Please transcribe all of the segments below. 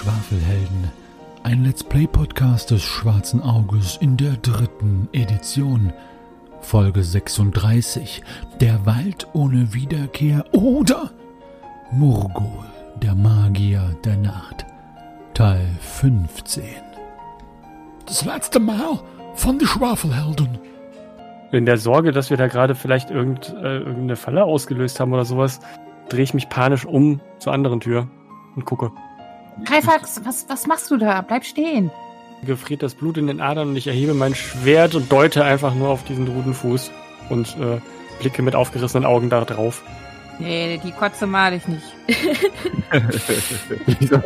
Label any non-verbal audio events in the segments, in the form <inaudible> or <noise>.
Schwafelhelden, ein Let's Play Podcast des Schwarzen Auges in der dritten Edition. Folge 36, der Wald ohne Wiederkehr oder Murgol, der Magier der Nacht. Teil 15. Das letzte Mal von die Schwafelhelden. In der Sorge, dass wir da gerade vielleicht irgend, äh, irgendeine Falle ausgelöst haben oder sowas, drehe ich mich panisch um zur anderen Tür und gucke. Greifax, was, was machst du da? Bleib stehen. Gefriert das Blut in den Adern und ich erhebe mein Schwert und deute einfach nur auf diesen Rudenfuß und äh, blicke mit aufgerissenen Augen da drauf. Nee, die Kotze mal ich nicht. <laughs>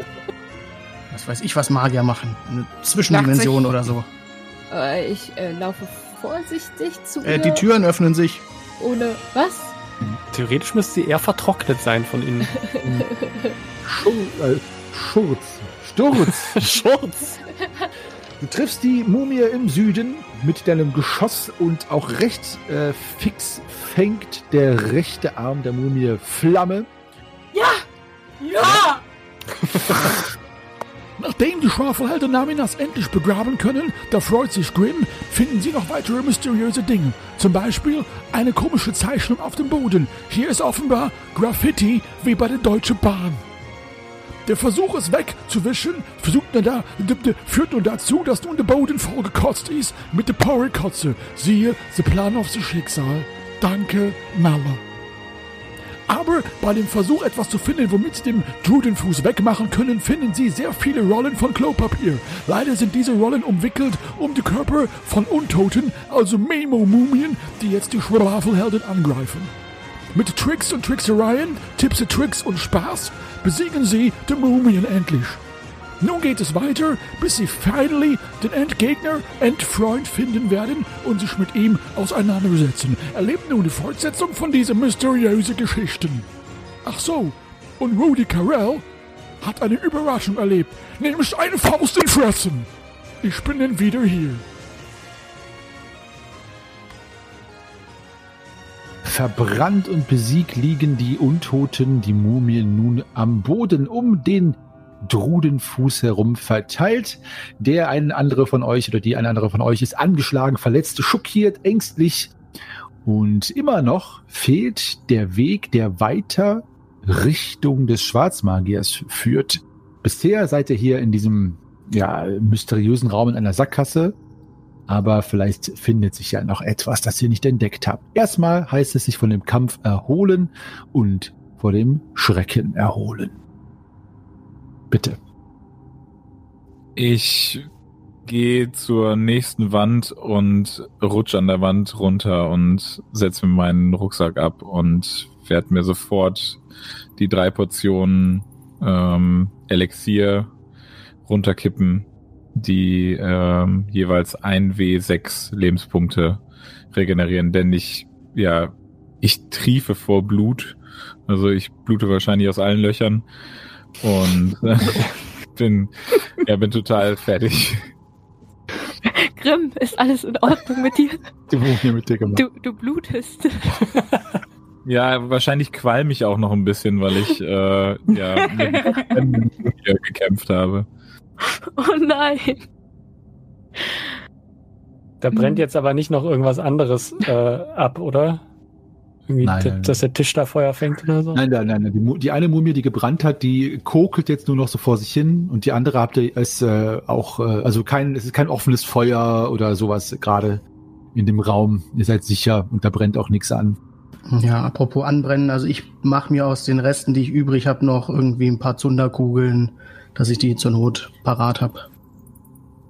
Was weiß ich, was Magier machen. Eine Zwischendimension oder so. Äh, ich äh, laufe vorsichtig zu Äh, die Türen öffnen sich. Ohne was? Theoretisch müsste sie eher vertrocknet sein von innen. <laughs> Schur äh, Schurz. Sturz. <laughs> Schurz! Du triffst die Mumie im Süden mit deinem Geschoss und auch recht äh, fix fängt der rechte Arm der Mumie Flamme. Ja! Nachdem die Schwafelhelden Naminas endlich begraben können, da freut sich Grimm, finden sie noch weitere mysteriöse Dinge. Zum Beispiel eine komische Zeichnung auf dem Boden. Hier ist offenbar Graffiti wie bei der Deutschen Bahn. Der Versuch, es wegzuwischen, versucht nur da, führt nun dazu, dass nun der Boden vollgekotzt ist mit der Porrikotze. Siehe, the Plan of the Schicksal. Danke, Malle. Aber bei dem Versuch, etwas zu finden, womit sie den Drudenfuß wegmachen können, finden sie sehr viele Rollen von Klopapier. Leider sind diese Rollen umwickelt um die Körper von Untoten, also Memo-Mumien, die jetzt die Schwafelhelden angreifen. Mit Tricks und Tricksereien, Tipps und Tricks und Spaß besiegen sie die Mumien endlich. Nun geht es weiter, bis sie finally den Endgegner, Endfreund finden werden und sich mit ihm auseinandersetzen. Erlebt nun die Fortsetzung von dieser mysteriösen Geschichten. Ach so, und Rudy Carell hat eine Überraschung erlebt, nämlich eine Faust in Fressen. Ich bin dann wieder hier. Verbrannt und besiegt liegen die Untoten, die Mumien nun am Boden um den Drudenfuß herum verteilt. Der ein andere von euch oder die eine andere von euch ist angeschlagen, verletzt, schockiert, ängstlich. Und immer noch fehlt der Weg, der weiter Richtung des Schwarzmagiers führt. Bisher seid ihr hier in diesem ja, mysteriösen Raum in einer Sackgasse. Aber vielleicht findet sich ja noch etwas, das ihr nicht entdeckt habt. Erstmal heißt es sich von dem Kampf erholen und vor dem Schrecken erholen. Bitte. Ich gehe zur nächsten Wand und rutsche an der Wand runter und setze mir meinen Rucksack ab und werde mir sofort die drei Portionen ähm, Elixier runterkippen, die ähm, jeweils ein W6 Lebenspunkte regenerieren, denn ich, ja, ich triefe vor Blut. Also ich blute wahrscheinlich aus allen Löchern und äh, <laughs> bin, ja, bin total fertig. Grimm, ist alles in Ordnung mit dir? Mumie mit dir gemacht. Du, du blutest. <laughs> Ja, wahrscheinlich qualm ich auch noch ein bisschen, weil ich äh, ja mit hier gekämpft habe. <laughs> Oh nein. Da brennt jetzt aber nicht noch irgendwas anderes äh, ab, oder? Irgendwie, Nein, nein, dass der Tisch da Feuer fängt oder so? Nein, nein, nein, nein. Die, die eine Mumie, die gebrannt hat, die kokelt jetzt nur noch so vor sich hin und die andere habt ihr ist äh, auch, äh, also kein, es ist kein offenes Feuer oder sowas gerade in dem Raum. Ihr seid sicher und da brennt auch nichts an. Ja, apropos anbrennen, also ich mache mir aus den Resten, die ich übrig habe, noch irgendwie ein paar Zunderkugeln, dass ich die zur Not parat habe.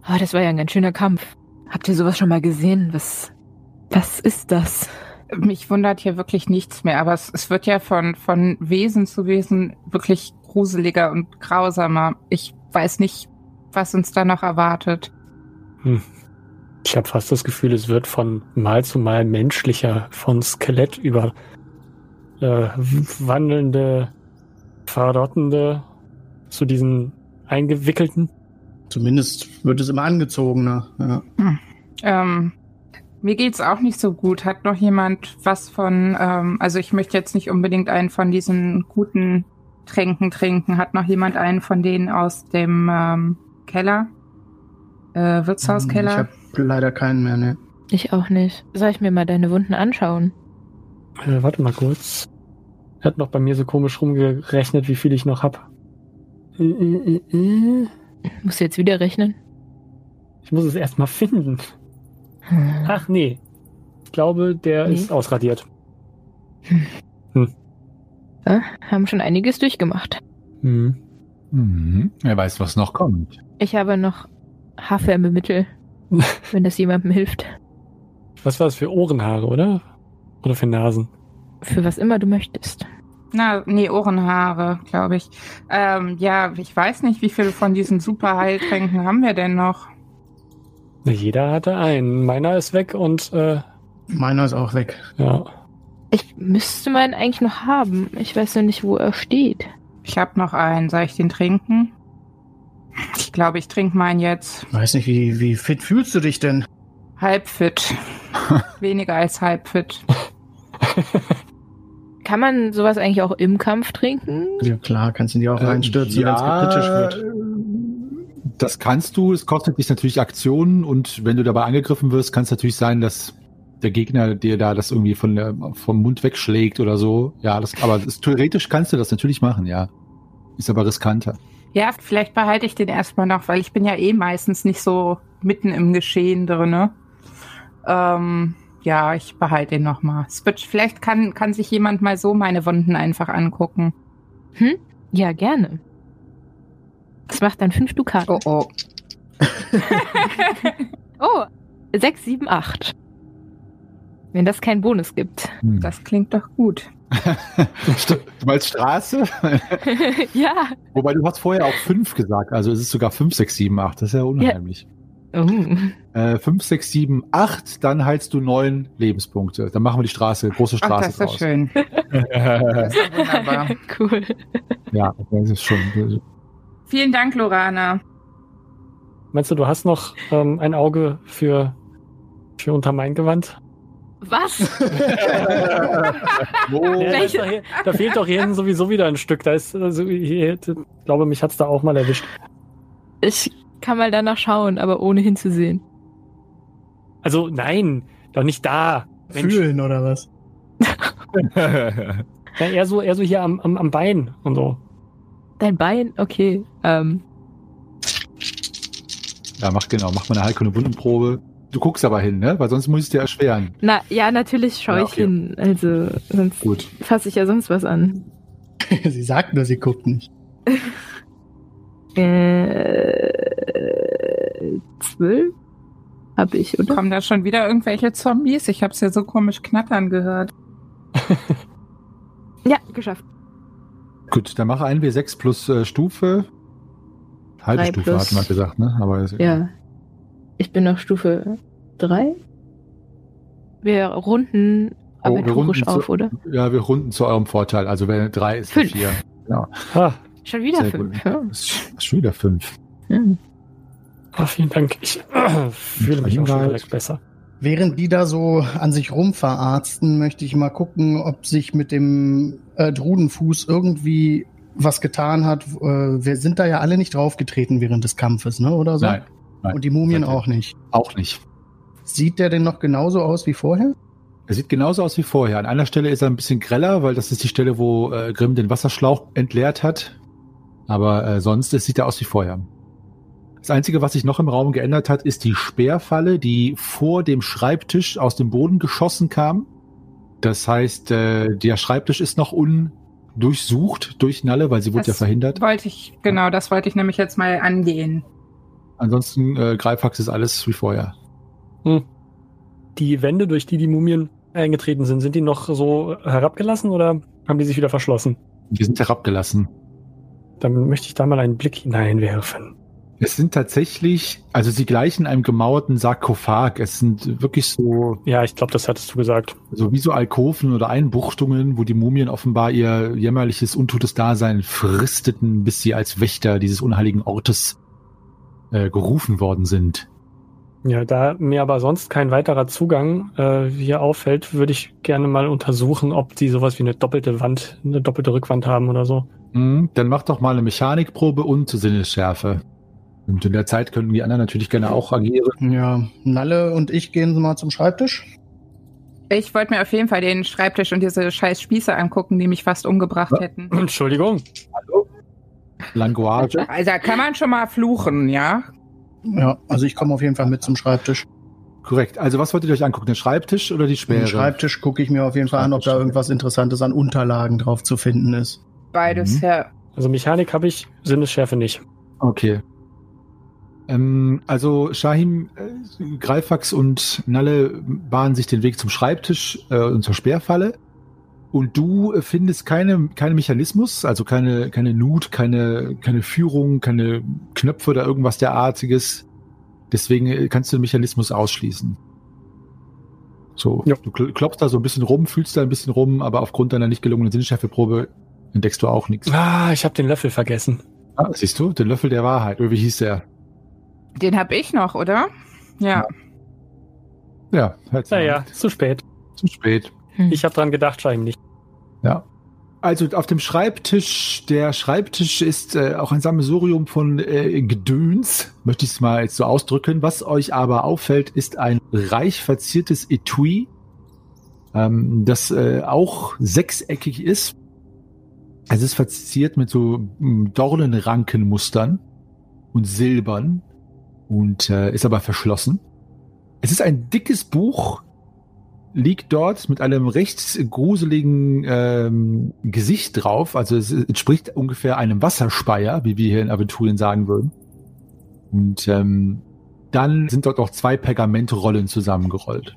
Oh, das war ja ein ganz schöner Kampf. Habt ihr sowas schon mal gesehen? Was, was ist das? Mich wundert hier wirklich nichts mehr, aber es, es wird ja von, von Wesen zu Wesen wirklich gruseliger und grausamer. Ich weiß nicht, was uns da noch erwartet. Hm. Ich habe fast das Gefühl, es wird von Mal zu Mal menschlicher, von Skelett über äh, wandelnde, verrottende zu diesen eingewickelten. Zumindest wird es immer angezogener. Ja. Ähm, mir geht's auch nicht so gut. Hat noch jemand was von, ähm, also ich möchte jetzt nicht unbedingt einen von diesen guten Tränken trinken. Hat noch jemand einen von denen aus dem ähm, Keller? Äh, Ich Wirtshauskeller? habe leider keinen mehr, ne? Ich auch nicht. Soll ich mir mal deine Wunden anschauen? Äh, warte mal kurz. Er hat noch bei mir so komisch rumgerechnet, wie viel ich noch hab. Musst du jetzt wieder rechnen? Ich muss es erst mal finden. Hm. Ach nee. Ich glaube, der Nee. ist ausradiert. Ja, haben schon einiges durchgemacht. Hm. Mhm. Wer weiß, was noch kommt. Ich habe noch Haarwärmemittel, <laughs> wenn das jemandem hilft. Was war das für Ohrenhaare, oder? Oder für Nasen? Für was immer du möchtest. Na, nee, Ohrenhaare, glaube ich. Ähm, ja, ich weiß nicht, wie viele von diesen Superheiltränken haben wir denn noch? Jeder hatte einen. Meiner ist weg und äh, Meiner ist auch weg. ja. Ich müsste meinen eigentlich noch haben. Ich weiß nur nicht, wo er steht. Ich habe noch einen. Soll ich den trinken? Ich glaube, ich trinke meinen jetzt. Weiß nicht, wie, wie fit fühlst du dich denn? Halb fit. <laughs> Weniger als halb fit. <laughs> Kann man sowas eigentlich auch im Kampf trinken? Ja klar, kannst du dir auch reinstürzen, Äh, wenn es kritisch wird. Das kannst du. Es kostet dich natürlich Aktionen und wenn du dabei angegriffen wirst, kann es natürlich sein, dass der Gegner dir da das irgendwie von der, vom Mund wegschlägt oder so. Ja, das, aber das, theoretisch kannst du das natürlich machen, ja. Ist aber riskanter. Ja, vielleicht behalte ich den erstmal noch, weil ich bin ja eh meistens nicht so mitten im Geschehen drinne. Ähm, ja, ich behalte den noch mal. Es wird, vielleicht kann, kann sich jemand mal so meine Wunden einfach angucken. Hm? Ja, gerne. Das macht dann fünf Dukaten. Oh, oh. <laughs> Oh, sechs, sieben, acht. Wenn das keinen Bonus gibt. Hm. Das klingt doch gut. <laughs> Du meinst Straße? <laughs> ja. Wobei du hast vorher auch fünf gesagt, also es ist sogar fünf, sechs, sieben, acht. Das ist ja unheimlich. Oh. Äh, fünf, sechs, sieben, acht, dann heilst du neun Lebenspunkte. Dann machen wir die Straße, große Ach, Straße das ist ja draus. schön. <laughs> Das ist ja wunderbar. cool. ja, das ist schon. Vielen Dank, Lorana. Meinst du, du hast noch ähm, ein Auge für, für unter mein Gewand? Was? <laughs> Wo? Ja, da, hier, da fehlt doch hier hinten sowieso wieder ein Stück. Da ist, also, hier, ich glaube, mich hat's da auch mal erwischt. Ich kann mal danach schauen, aber ohne hinzusehen. Also, nein, doch nicht da. Mensch. Fühlen oder was? <laughs> <laughs> Ja, eher so, eher so hier am, am, am Bein und so. Dein Bein? Okay. Ähm, Ja, mach genau, mach mal eine Heilkunde Wundenprobe. Du guckst aber hin, ne? Weil sonst muss ich es dir erschweren. na, ja, natürlich schaue Ja, ich okay. hin. Also, sonst Gut. fasse ich ja sonst was an. <laughs> sie sagt nur, sie guckt nicht. Äh, zwölf? Hab ich, oder? Kommen da schon wieder irgendwelche Zombies? Ich hab's ja so komisch knattern gehört. <laughs> Ja, geschafft. Gut, dann mach ein W6 plus äh, Stufe. Halbe Drei Stufe plus- hatten wir gesagt, ne? Aber ist Ja. Ich bin auf Stufe drei. Wir runden Oh, wir runden auf, zu- oder? Ja, wir runden zu eurem Vorteil. Also wenn drei ist eine Fünf. vier. Schon wieder Sehr fünf. Ja. Schon wieder fünf. Hm. ah, vielen Dank. Ich äh, fühle mich auch schon direkt besser. Während die da so an sich rumverarzten, möchte ich mal gucken, ob sich mit dem äh, Drudenfuß irgendwie was getan hat. Äh, wir sind da ja alle nicht draufgetreten während des Kampfes, ne? Oder so? Nein, nein. Und die Mumien auch nicht. auch nicht. Sieht der denn noch genauso aus wie vorher? Er sieht genauso aus wie vorher. An einer Stelle ist er ein bisschen greller, weil das ist die Stelle, wo äh, Grimm den Wasserschlauch entleert hat. Aber äh, sonst es sieht er aus wie vorher. Das Einzige, was sich noch im Raum geändert hat, ist die Speerfalle, die vor dem Schreibtisch aus dem Boden geschossen kam. Das heißt, äh, der Schreibtisch ist noch undurchsucht durch Nalle, weil sie wurde ja Das verhindert. Wollte ich, genau, das wollte ich nämlich jetzt mal angehen. Ansonsten äh, Greifax ist alles wie vorher. Die Wände, durch die die Mumien eingetreten sind, sind die noch so herabgelassen oder haben die sich wieder verschlossen? Die sind herabgelassen. Dann möchte ich da mal einen Blick hineinwerfen. Es sind tatsächlich, also sie gleichen einem gemauerten Sarkophag. Es sind wirklich so, Ja, ich glaube, das hattest du gesagt. so wie so Alkoven oder Einbuchtungen, wo die Mumien offenbar ihr jämmerliches, untotes Dasein fristeten, bis sie als Wächter dieses unheiligen Ortes äh, gerufen worden sind. Ja, da mir aber sonst kein weiterer Zugang äh, hier auffällt, würde ich gerne mal untersuchen, ob die sowas wie eine doppelte Wand, eine doppelte Rückwand haben oder so. Mhm, Dann mach doch mal eine Mechanikprobe und Sinnesschärfe. Und in der Zeit können die anderen natürlich gerne auch agieren. Ja, Nalle und ich gehen mal zum Schreibtisch. Ich wollte mir auf jeden Fall den Schreibtisch und diese scheiß Spieße angucken, die mich fast umgebracht Ja. hätten. <laughs> Entschuldigung. Language. Also da kann man schon mal fluchen, ja? Ja, also ich komme auf jeden Fall mit zum Schreibtisch. Korrekt. Also was wolltet ihr euch angucken? Den Schreibtisch oder die Den Sperre? Schreibtisch gucke ich mir auf jeden Fall an, ob da irgendwas Interessantes an Unterlagen drauf zu finden ist. Beides, Mhm. ja. Also Mechanik habe ich, Sinnesschärfe nicht. Okay. Ähm, also Shahim, äh, Greifax und Nalle bahnen sich den Weg zum Schreibtisch äh, und zur Sperrfalle. Und du äh, findest keine, keinen Mechanismus, also keine, keine Nut, keine, keine Führung, keine Knöpfe oder irgendwas derartiges. Deswegen äh, kannst du den Mechanismus ausschließen. So, Ja. du kl- klopfst da so ein bisschen rum, fühlst da ein bisschen rum, aber aufgrund deiner nicht gelungenen Sinnschärfeprobe entdeckst du auch nichts. Ah, ich habe den Löffel vergessen. Ah, siehst du, den Löffel der Wahrheit, oder wie hieß der? Den hab ich noch, oder? Ja. Ja, mal. Naja, zu spät. Zu spät. Hm. Ich habe dran gedacht, scheinbar nicht. Ja. Also auf dem Schreibtisch, der Schreibtisch ist äh, auch ein Sammelsurium von äh, Gedöns, möchte ich es mal jetzt so ausdrücken. Was euch aber auffällt, ist ein reich verziertes Etui, ähm, das äh, auch sechseckig ist. Es ist verziert mit so mm, Dornenrankenmustern und Silbern und äh, ist aber verschlossen. Es ist ein dickes Buch, liegt dort mit einem recht gruseligen ähm, Gesicht drauf. Also es entspricht ungefähr einem Wasserspeier, wie wir hier in Aventurien sagen würden. Und ähm, dann sind dort auch zwei Pergamentrollen zusammengerollt.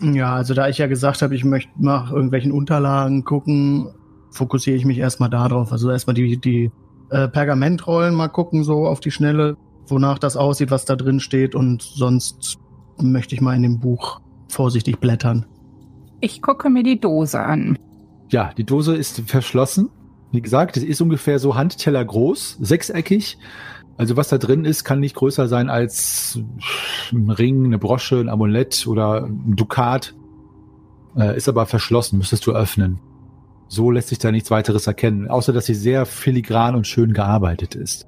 Ja, also da ich ja gesagt habe, ich möchte nach irgendwelchen Unterlagen gucken, fokussiere ich mich erstmal darauf. Also erstmal die, die äh, Pergamentrollen mal gucken, so auf die Schnelle, wonach das aussieht, was da drin steht. Und sonst möchte ich mal in dem Buch vorsichtig blättern. Ich gucke mir die Dose an. Ja, die Dose ist verschlossen. Wie gesagt, es ist ungefähr so Handteller groß, sechseckig. Also was da drin ist, kann nicht größer sein als ein Ring, eine Brosche, ein Amulett oder ein Dukat. Äh, ist aber verschlossen, müsstest du öffnen. So lässt sich da nichts weiteres erkennen, außer dass sie sehr filigran und schön gearbeitet ist.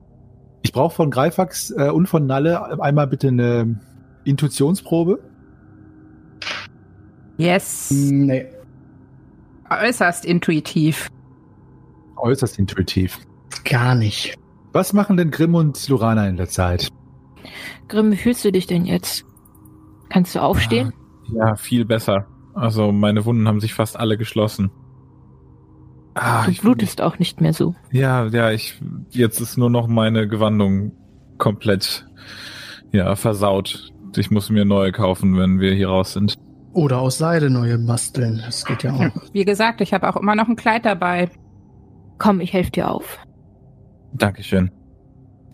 Ich brauche von Greifax äh, und von Nalle einmal bitte eine Intuitionsprobe. Yes. Nee. Äußerst intuitiv. Äußerst intuitiv. Gar nicht. Was machen denn Grimm und Lorana in der Zeit? Grimm, wie fühlst du dich denn jetzt? Kannst du aufstehen? Ja, viel besser. Also meine Wunden haben sich fast alle geschlossen. Ah, du ich, blutest auch nicht mehr so. Ja, ja, ich jetzt ist nur noch meine Gewandung komplett ja versaut. Ich muss mir neue kaufen, wenn wir hier raus sind. Oder aus Seide neue basteln. Das geht ja auch. <laughs> Wie gesagt, ich habe auch immer noch ein Kleid dabei. Komm, ich helfe dir auf. Dankeschön.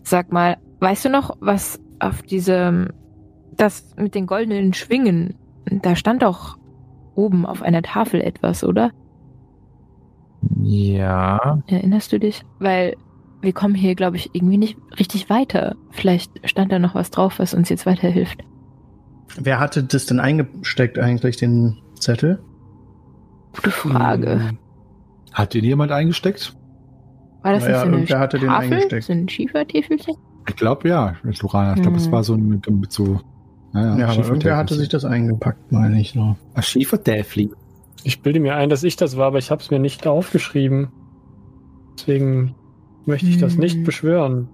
Sag mal, weißt du noch, was auf diesem, das mit den goldenen Schwingen, da stand doch oben auf einer Tafel etwas, oder? Ja, Erinnerst du dich? Weil wir kommen hier, glaube ich, irgendwie nicht richtig weiter. Vielleicht stand da noch was drauf, was uns jetzt weiterhilft. Wer hatte das denn eingesteckt eigentlich, den Zettel? Gute Frage. Hm. Hat den jemand eingesteckt? War das Naja, nicht so eine hatte den Tafel? eingesteckt. So ein Schiefertäfelchen? Ich glaube ja, Lorana. Ich glaube, das Mhm. war so ein mit, mit so. Ja, aber irgendwer hatte sich das eingepackt, meine ich so. Ein Schiefertäfli. Ich bilde mir ein, dass ich das war, aber ich habe es mir nicht aufgeschrieben. Deswegen möchte ich das nicht Hm. beschwören.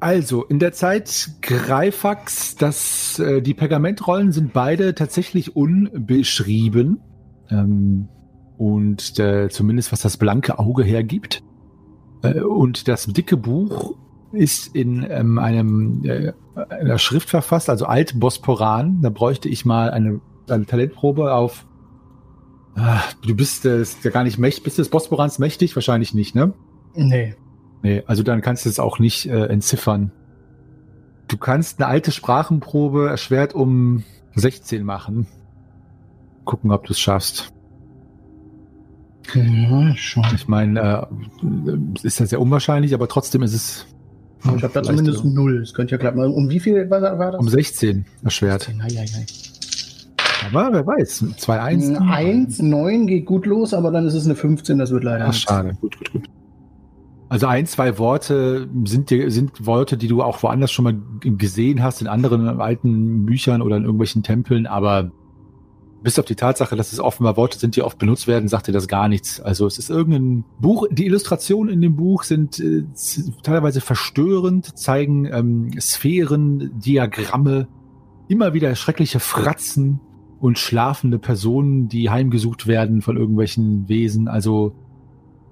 Also, in der Zeit Greifax, das, äh, die Pergamentrollen sind beide tatsächlich unbeschrieben. Ähm, und äh, zumindest was das blanke Auge hergibt. Äh, und das dicke Buch ist in ähm, einem äh, einer Schrift verfasst, also Altbosporan. Da bräuchte ich mal eine, eine Talentprobe auf. Ah, du bist äh, ja gar nicht mächtig. Bist du des Bosporans mächtig? Wahrscheinlich nicht, ne? Nee. Nee, also dann kannst du es auch nicht äh, entziffern. Du kannst eine alte Sprachenprobe erschwert um 16 machen. Gucken, ob du es schaffst. Ja, schon. Ich meine, äh, ist ja sehr unwahrscheinlich, aber trotzdem ist es. Ich habe da zumindest null. Das könnte ja klappen. Um wie viel war, war das? um 16 erschwert. Ei, ei, ei. Aber wer weiß, 2-1. Ein 1, 9 geht gut los, aber dann ist es eine 15, das wird leider Ach, schade. Gut, gut, gut. Also ein, zwei Worte sind, dir- sind Worte, die du auch woanders schon mal gesehen hast, in anderen alten Büchern oder in irgendwelchen Tempeln, aber bis auf die Tatsache, dass es offenbar Worte sind, die oft benutzt werden, sagt dir das gar nichts. Also es ist irgendein Buch, die Illustrationen in dem Buch sind äh, teilweise verstörend, zeigen ähm, Sphären, Diagramme, immer wieder schreckliche Fratzen und schlafende Personen, die heimgesucht werden von irgendwelchen Wesen. Also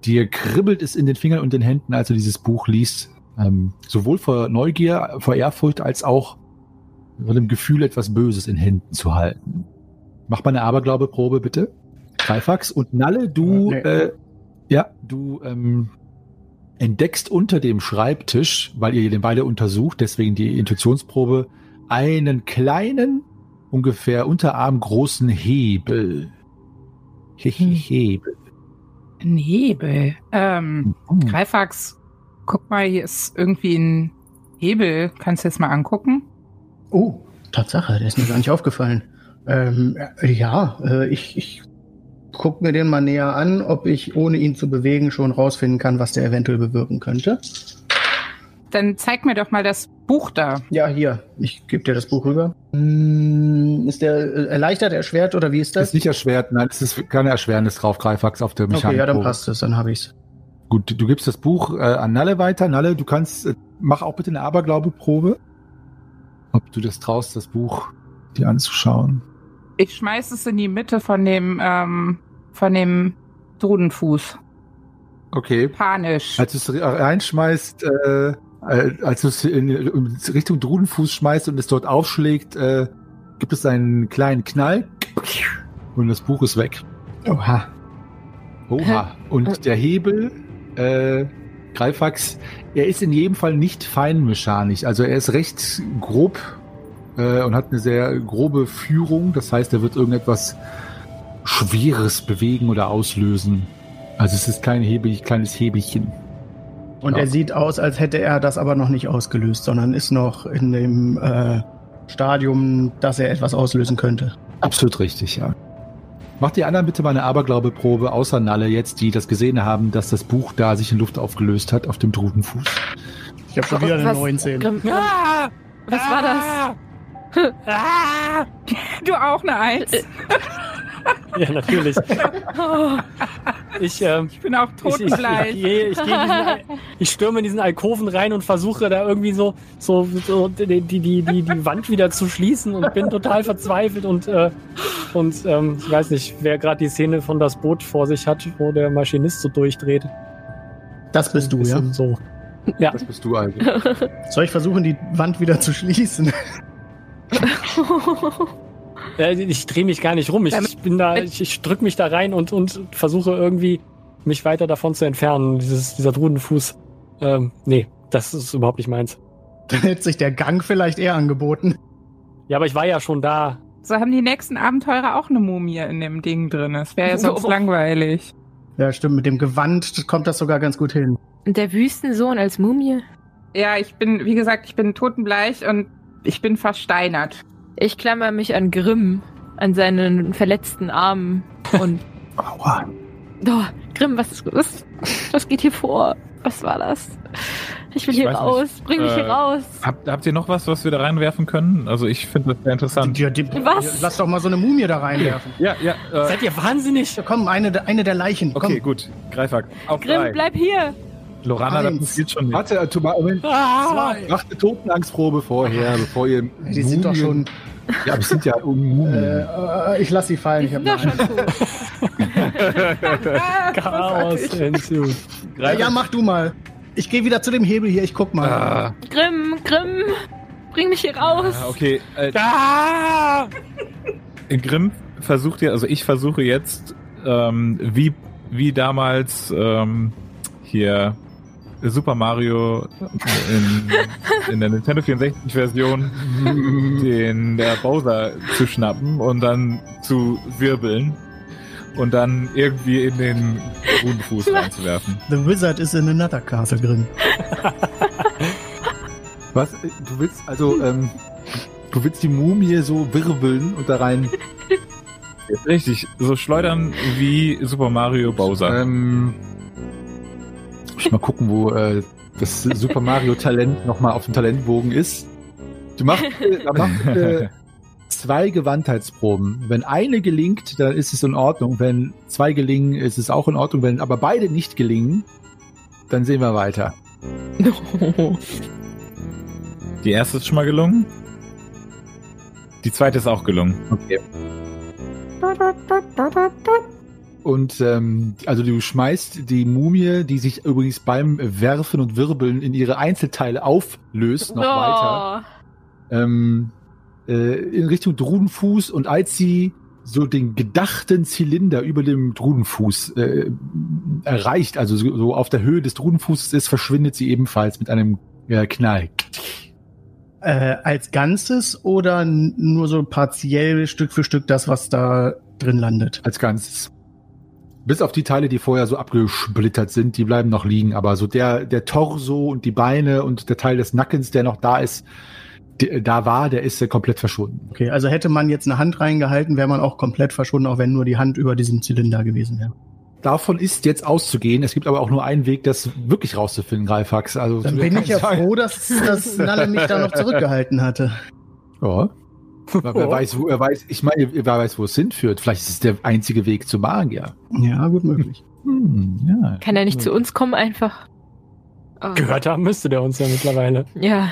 dir kribbelt es in den Fingern und den Händen, als du dieses Buch liest. Ähm, sowohl vor Neugier, vor Ehrfurcht, als auch von dem Gefühl, etwas Böses in Händen zu halten. Mach mal eine Aberglaube-Probe, bitte. Greifax und Nalle, du, Nee. äh, ja, du ähm, entdeckst unter dem Schreibtisch, weil ihr den beide untersucht, deswegen die Intuitionsprobe, einen kleinen, ungefähr unterarmgroßen Hebel. Hebel. Ein Hebel. Ähm, Hm. Greifax, guck mal, hier ist irgendwie ein Hebel. Kannst du jetzt mal angucken? Oh, Tatsache, der ist mir gar nicht aufgefallen. Ähm, äh, ja, äh, ich, ich guck mir den mal näher an, ob ich ohne ihn zu bewegen schon rausfinden kann, was der eventuell bewirken könnte. Dann zeig mir doch mal das Buch da. Ja, hier, ich gebe dir das Buch rüber. Hm, ist der äh, erleichtert, erschwert oder wie ist Das das? ist nicht erschwert, nein, es ist keine Erschwernis drauf, Greifax auf der Mechanik. okay, ja, dann passt es, dann habe ich's. Gut, du, gibst das Buch äh, an Nalle weiter. Nalle, du kannst, äh, mach auch bitte eine Aberglaube-Probe. Ob du das traust, das Buch dir anzuschauen. Ich schmeiß es in die Mitte von dem, ähm, von dem Drudenfuß. Okay. Panisch. Als du es reinschmeißt, äh, als du es in, in Richtung Drudenfuß schmeißt und es dort aufschlägt, äh, gibt es einen kleinen Knall und das Buch ist weg. Oha. Oha. Und der Hebel, äh, Greifax, er ist in jedem Fall nicht feinmechanisch. Also er ist recht grob äh, und hat eine sehr grobe Führung. Das heißt, er wird irgendetwas Schweres bewegen oder auslösen. Also es ist kein Hebel, kleines Hebelchen. Und Ja. er sieht aus, als hätte er das aber noch nicht ausgelöst, sondern ist noch in dem äh, Stadium, dass er etwas auslösen könnte. Absolut richtig, ja. Macht die anderen bitte mal eine Aberglaube-Probe, außer Nalle jetzt, die das gesehen haben, dass das Buch da sich in Luft aufgelöst hat auf dem Drudenfuß. Ich habe schon wieder eine Was? 19. Grimm, Grimm. Ah! Was war das? Ah! Du auch eine Eins? <laughs> <laughs> Ja, natürlich. Oh, <laughs> Ich, ähm, Ich bin auch ich, ich, ich, totenbleich. ich, Al- ich stürme in diesen Alkoven rein und versuche da irgendwie so, so, so die, die, die, die, die Wand wieder zu schließen und bin total verzweifelt und, äh, und ähm, ich weiß nicht, wer gerade die Szene von das Boot vor sich hat, wo der Maschinist so durchdreht. Das bist du, ja? So. Ja, Das bist du also. Soll ich versuchen, die Wand wieder zu schließen? <laughs> Ich drehe mich gar nicht rum. Ich, Damit- ich bin da, ich, ich drück mich da rein und, und versuche irgendwie mich weiter davon zu entfernen. Dieses, dieser Drudenfuß. Ähm, nee, das ist überhaupt nicht meins. Dann hätte sich der Gang vielleicht eher angeboten. Ja, aber ich war ja schon da. So haben die nächsten Abenteurer auch eine Mumie in dem Ding drin. Das wäre ja sonst <laughs> Oh. langweilig. Ja, stimmt, mit dem Gewand kommt das sogar ganz gut hin. Und der Wüstensohn als Mumie? Ja, ich bin, wie gesagt, ich bin totenbleich und ich bin versteinert. Ich klammer mich an Grimm, an seinen verletzten Arm und <laughs> Aua. Oh, Grimm, was, was, was geht hier vor? Was war das? Ich will Ich hier raus. nicht. Bring mich hier Äh, raus. Habt, habt ihr noch was, was wir da reinwerfen können? Also ich finde das sehr interessant. Ja, die, Was? Lass doch mal so eine Mumie da reinwerfen. Ja, ja. Äh, Seid ihr wahnsinnig? Ja, komm, eine, der- eine der Leichen. okay, Komm. gut. Greifhack. Auf Grimm, drei. bleib hier. Lorana, das Eins. spielt schon mit. Warte, äh, tu mal- Moment. Ah, Macht eine Totenangstprobe vorher, bevor ihr. Die sind doch schon. Ja, aber es sind ja Mumien. Äh, äh, ich lass sie fallen. Ich hab sind noch. <laughs> Chaos ensued. Ja, ja, mach du mal. Ich gehe wieder zu dem Hebel hier. Ich guck mal. Ah, Grimm, Grimm, bring mich hier raus. ah, okay. Äh, Ah! Grimm versucht ja, also ich versuche jetzt, ähm, wie, wie damals ähm, hier Super Mario in, in der Nintendo 64 Version den der Bowser zu schnappen und dann zu wirbeln und dann irgendwie in den Rudenfuß reinzuwerfen. The Wizard is in another castle drin. Was? Du willst also, ähm, du willst die Mumie so wirbeln und da rein Richtig, so schleudern wie Super Mario Bowser. Ähm, muss ich mal gucken, wo äh, das Super Mario Talent nochmal auf dem Talentbogen ist. Du machst, äh, machst äh, zwei Gewandheitsproben. Wenn eine gelingt, dann ist es in Ordnung. Wenn zwei gelingen, ist es auch in Ordnung. Wenn aber beide nicht gelingen, dann sehen wir weiter. <laughs> Die erste ist schon mal gelungen. Die zweite ist auch gelungen. Okay. Und ähm, also du schmeißt die Mumie, die sich übrigens beim Werfen und Wirbeln in ihre Einzelteile auflöst, noch weiter. Ähm, äh, in Richtung Drudenfuß und als sie so den gedachten Zylinder über dem Drudenfuß äh, erreicht, also so, so auf der Höhe des Drudenfußes ist, verschwindet sie ebenfalls mit einem äh, Knall. Äh, als Ganzes oder nur so partiell Stück für Stück das, was da drin landet? Als Ganzes. Bis auf die Teile, die vorher so abgesplittert sind, die bleiben noch liegen. Aber so der, der Torso und die Beine und der Teil des Nackens, der noch da ist, der, da war, der ist äh, komplett verschwunden. Okay, also hätte man jetzt eine Hand reingehalten, wäre man auch komplett verschwunden, auch wenn nur die Hand über diesem Zylinder gewesen wäre. Davon ist jetzt auszugehen. Es gibt aber auch nur einen Weg, das wirklich rauszufinden, Greifax. Also Dann bin ich ja Sorgen. froh, dass, dass Nalle mich da noch zurückgehalten hatte. Ja. Wer, <laughs> wer weiß, wo, wer weiß, ich meine, wer weiß, wo es hinführt. Vielleicht ist es der einzige Weg zum Magier. Ja, gut möglich. <laughs> Hm, ja. Kann er nicht zu uns kommen einfach? Oh. Gehört haben müsste der uns ja mittlerweile. Ja,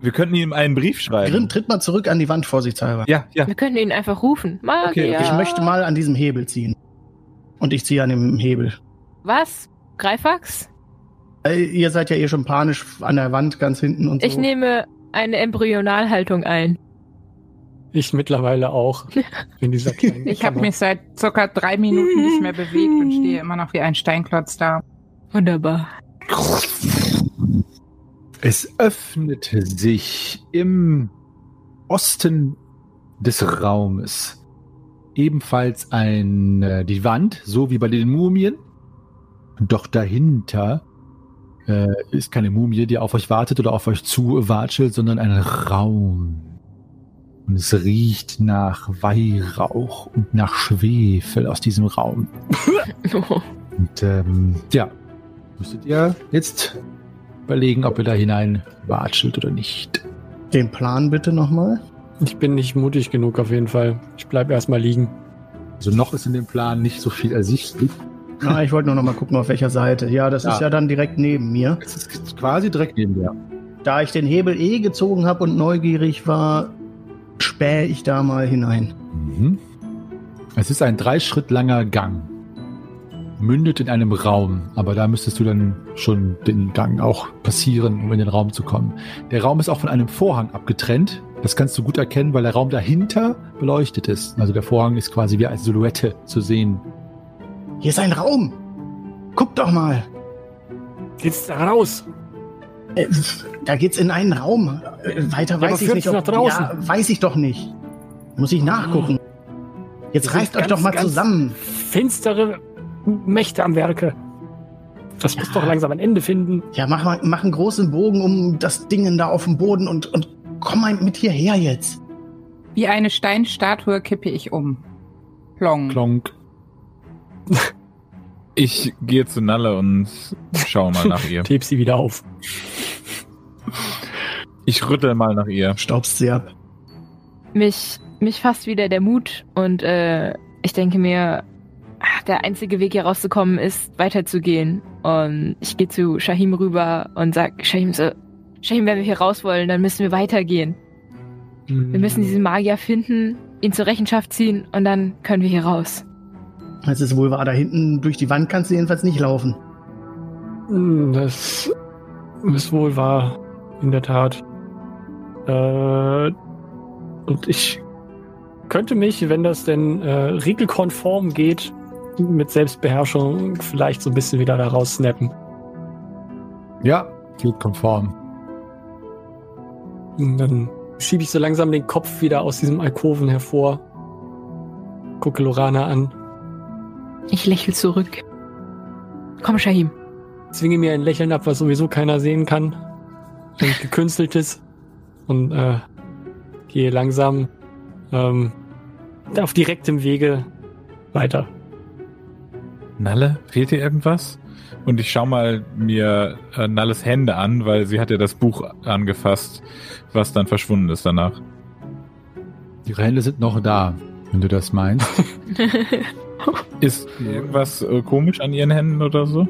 Wir könnten ihm einen Brief schreiben. Grimm, tritt mal zurück an die Wand, vorsichtshalber. Ja, ja. wir können ihn einfach rufen. Magier. Ich möchte mal an diesem Hebel ziehen. Und ich ziehe an dem Hebel. Was? Greifax? Äh, ihr seid ja eh schon panisch an der Wand ganz hinten und so. Ich nehme eine Embryonalhaltung ein. Ich mittlerweile auch. In dieser kleinen Ich habe mich seit circa drei Minuten nicht mehr bewegt und stehe immer noch wie ein Steinklotz da. Wunderbar. Es öffnete sich im Osten des Raumes ebenfalls ein, äh, die Wand, so wie bei den Mumien. Doch dahinter äh, ist keine Mumie, die auf euch wartet oder auf euch zuwatschelt, sondern ein Raum. Und es riecht nach Weihrauch und nach Schwefel aus diesem Raum. <laughs> Und ähm, ja, müsstet ihr jetzt überlegen, ob ihr da hinein watschelt oder nicht. Den Plan bitte nochmal. Ich bin nicht mutig genug auf jeden Fall. Ich bleib erstmal liegen. Also noch ist in dem Plan nicht so viel ersichtlich. Ah, ich wollte nur noch mal gucken, auf welcher Seite. Ja, das Ja. ist ja dann direkt neben mir. Es ist quasi direkt neben dir. Da ich den Hebel eh gezogen habe und neugierig war, spähe ich da mal hinein. Mhm. Es ist ein drei Schritt langer Gang. Mündet in einem Raum, aber da müsstest du dann schon den Gang auch passieren, um in den Raum zu kommen. Der Raum ist auch von einem Vorhang abgetrennt. Das kannst du gut erkennen, weil der Raum dahinter beleuchtet ist. Also der Vorhang ist quasi wie als Silhouette zu sehen. Hier ist ein Raum. Guck doch mal. Geht's da raus? Äh, Da geht's in einen Raum. Äh, Weiter aber weiß ich führt's nicht. Ob, nach draußen? Ja, weiß ich doch nicht. Muss ich nachgucken. Jetzt reißt euch ganz, doch mal ganz zusammen. Finstere Mächte am Werke. Das muss Ja. doch langsam ein Ende finden. Ja, mach, mal, mach einen großen Bogen um das Ding da auf dem Boden und, und komm mal mit hierher jetzt. Wie eine Steinstatue kippe ich um. Plong. Klonk. Ich gehe zu Nalle und schaue mal nach ihr. <laughs> Heb sie wieder auf. Ich rüttel mal nach ihr. Staubst sie ab. Mich, mich fasst wieder der Mut und äh, ich denke mir, ach, der einzige Weg hier rauszukommen ist, weiterzugehen. Und ich gehe zu Shahim rüber und sag, Shahim, so, Shahim, wenn wir hier raus wollen, dann müssen wir weitergehen. Wir müssen diesen Magier finden, ihn zur Rechenschaft ziehen und dann können wir hier raus. Es ist wohl wahr, da hinten durch die Wand kannst du jedenfalls nicht laufen. Hm, Das ist wohl wahr, in der Tat. Äh, und ich könnte mich, wenn das denn äh, regelkonform geht, mit Selbstbeherrschung vielleicht so ein bisschen wieder da raussnappen. Ja, geht konform. Und dann schiebe ich so langsam den Kopf wieder aus diesem Alkoven hervor. Gucke Lorana an, Ich lächle zurück. Komm, Shahim. zwinge mir ein Lächeln ab, was sowieso keiner sehen kann. Ein gekünsteltes. Und äh, gehe langsam ähm, auf direktem Wege weiter. Nalle, fehlt dir irgendwas? Und ich schau mal mir äh, Nalles Hände an, weil sie hat ja das Buch angefasst, was dann verschwunden ist danach. Ihre Hände sind noch da, wenn du das meinst. <laughs> Ist irgendwas äh, komisch an ihren Händen oder so?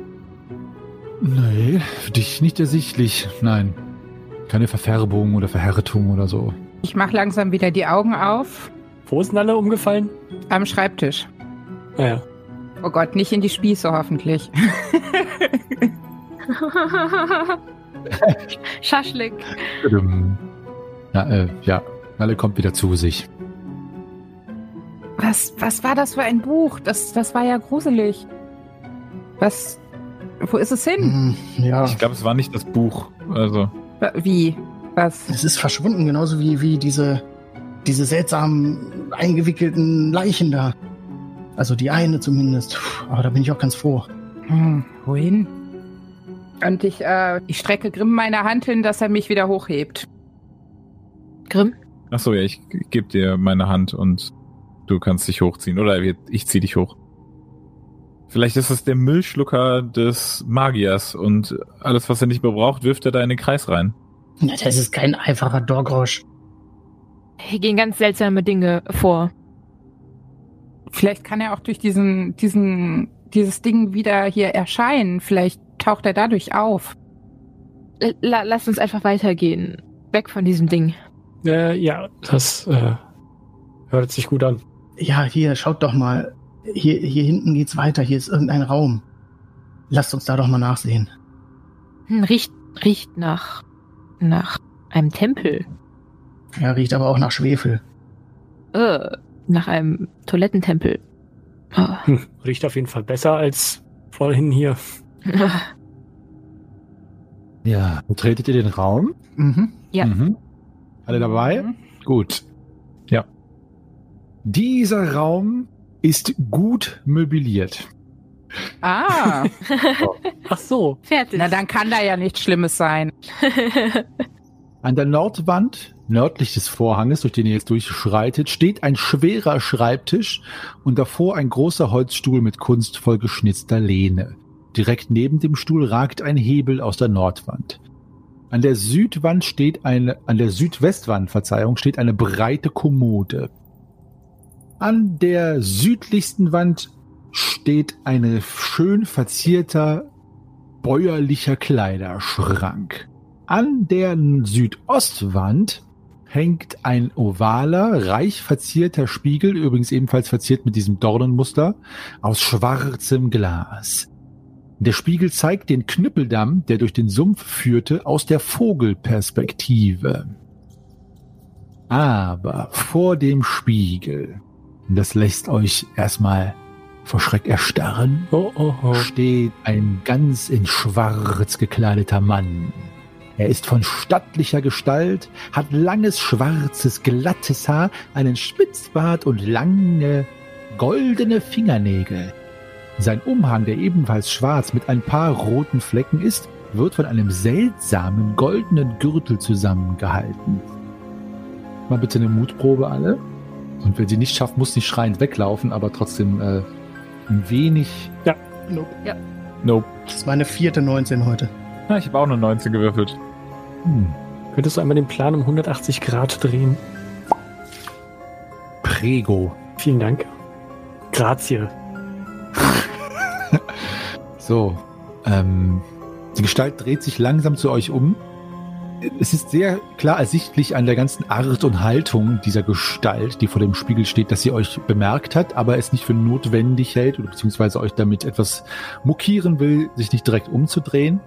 nee, für dich nicht ersichtlich. Nein. Keine Verfärbung oder Verhärtung oder so. Ich mache langsam wieder die Augen auf. Wo ist Nalle umgefallen? Am Schreibtisch. Naja. Oh Gott, nicht in die Spieße hoffentlich. <laughs> Schaschlik. Ähm, Ja, äh, ja. Nalle kommt wieder zu sich. Was, was war das für ein Buch? Das, das war ja gruselig. Was, wo ist es hin? Hm, ja, Ich glaube, es war nicht das Buch. Also, Wie? Was? es ist verschwunden, genauso wie, wie diese, diese seltsamen eingewickelten Leichen da. Also die eine zumindest. Puh, Aber da bin ich auch ganz froh. Hm, wohin? Und ich, äh, ich strecke Grimm meine Hand hin, dass er mich wieder hochhebt. Grimm? ach so, ja, ich gebe dir meine Hand und du kannst dich hochziehen. Oder ich zieh dich hoch. Vielleicht ist es der Müllschlucker des Magiers und alles, was er nicht mehr braucht, wirft er da in den Kreis rein. Ja, das ist kein einfacher Dorgrosch. Hier gehen ganz seltsame Dinge vor. Vielleicht kann er auch durch diesen, diesen, dieses Ding wieder hier erscheinen. Vielleicht taucht er dadurch auf. L la lass uns einfach weitergehen. Weg von diesem Ding. Äh, ja, das äh, hört sich gut an. Ja, hier, schaut doch mal. Hier, hier hinten geht's weiter. Hier ist irgendein Raum. Lasst uns da doch mal nachsehen. Hm, riecht, riecht nach, nach einem Tempel. Ja, riecht aber auch nach Schwefel. Äh, nach einem Toilettentempel. Ah. Hm, riecht auf jeden Fall besser als vorhin hier. <laughs> Ja. Betretet ihr den Raum? Mhm. Ja. Mhm. Alle dabei? Mhm. Gut. Ja. Dieser Raum ist gut möbliert. Ah, <laughs> Ach so. Fertig. na dann kann da ja nichts Schlimmes sein. <laughs> An der Nordwand, nördlich des Vorhanges, durch den ihr jetzt durchschreitet, steht ein schwerer Schreibtisch und davor ein großer Holzstuhl mit kunstvoll geschnitzter Lehne. Direkt neben dem Stuhl ragt ein Hebel aus der Nordwand. An der Südwand steht eine, an der Südwestwand, Verzeihung, steht eine breite Kommode. An der südlichsten Wand steht ein schön verzierter bäuerlicher Kleiderschrank. An der Südostwand hängt ein ovaler, reich verzierter Spiegel, übrigens ebenfalls verziert mit diesem Dornenmuster, aus schwarzem Glas. Der Spiegel zeigt den Knüppeldamm, der durch den Sumpf führte, aus der Vogelperspektive. Aber vor dem Spiegel, und das lässt euch erstmal vor Schreck erstarren, Oh, oh, oh. steht ein ganz in schwarz gekleideter Mann. Er ist von stattlicher Gestalt, hat langes, schwarzes, glattes Haar, einen Spitzbart und lange, goldene Fingernägel. Sein Umhang, der ebenfalls schwarz mit ein paar roten Flecken ist, wird von einem seltsamen goldenen Gürtel zusammengehalten. Mal bitte eine Mutprobe alle. Und wenn sie nicht schafft, muss sie schreiend weglaufen, aber trotzdem äh, ein wenig Nope. Nope. Das ist meine vierte 19 heute. Ja, ich habe auch eine 19 gewürfelt. hm, Könntest du einmal den Plan um 180 Grad drehen? Prego. Vielen Dank. Grazie. <laughs> So, ähm, die Gestalt dreht sich langsam zu euch um. Es ist sehr klar ersichtlich an der ganzen Art und Haltung dieser Gestalt, die vor dem Spiegel steht, dass sie euch bemerkt hat, aber es nicht für notwendig hält oder beziehungsweise euch damit etwas mokieren will, sich nicht direkt umzudrehen.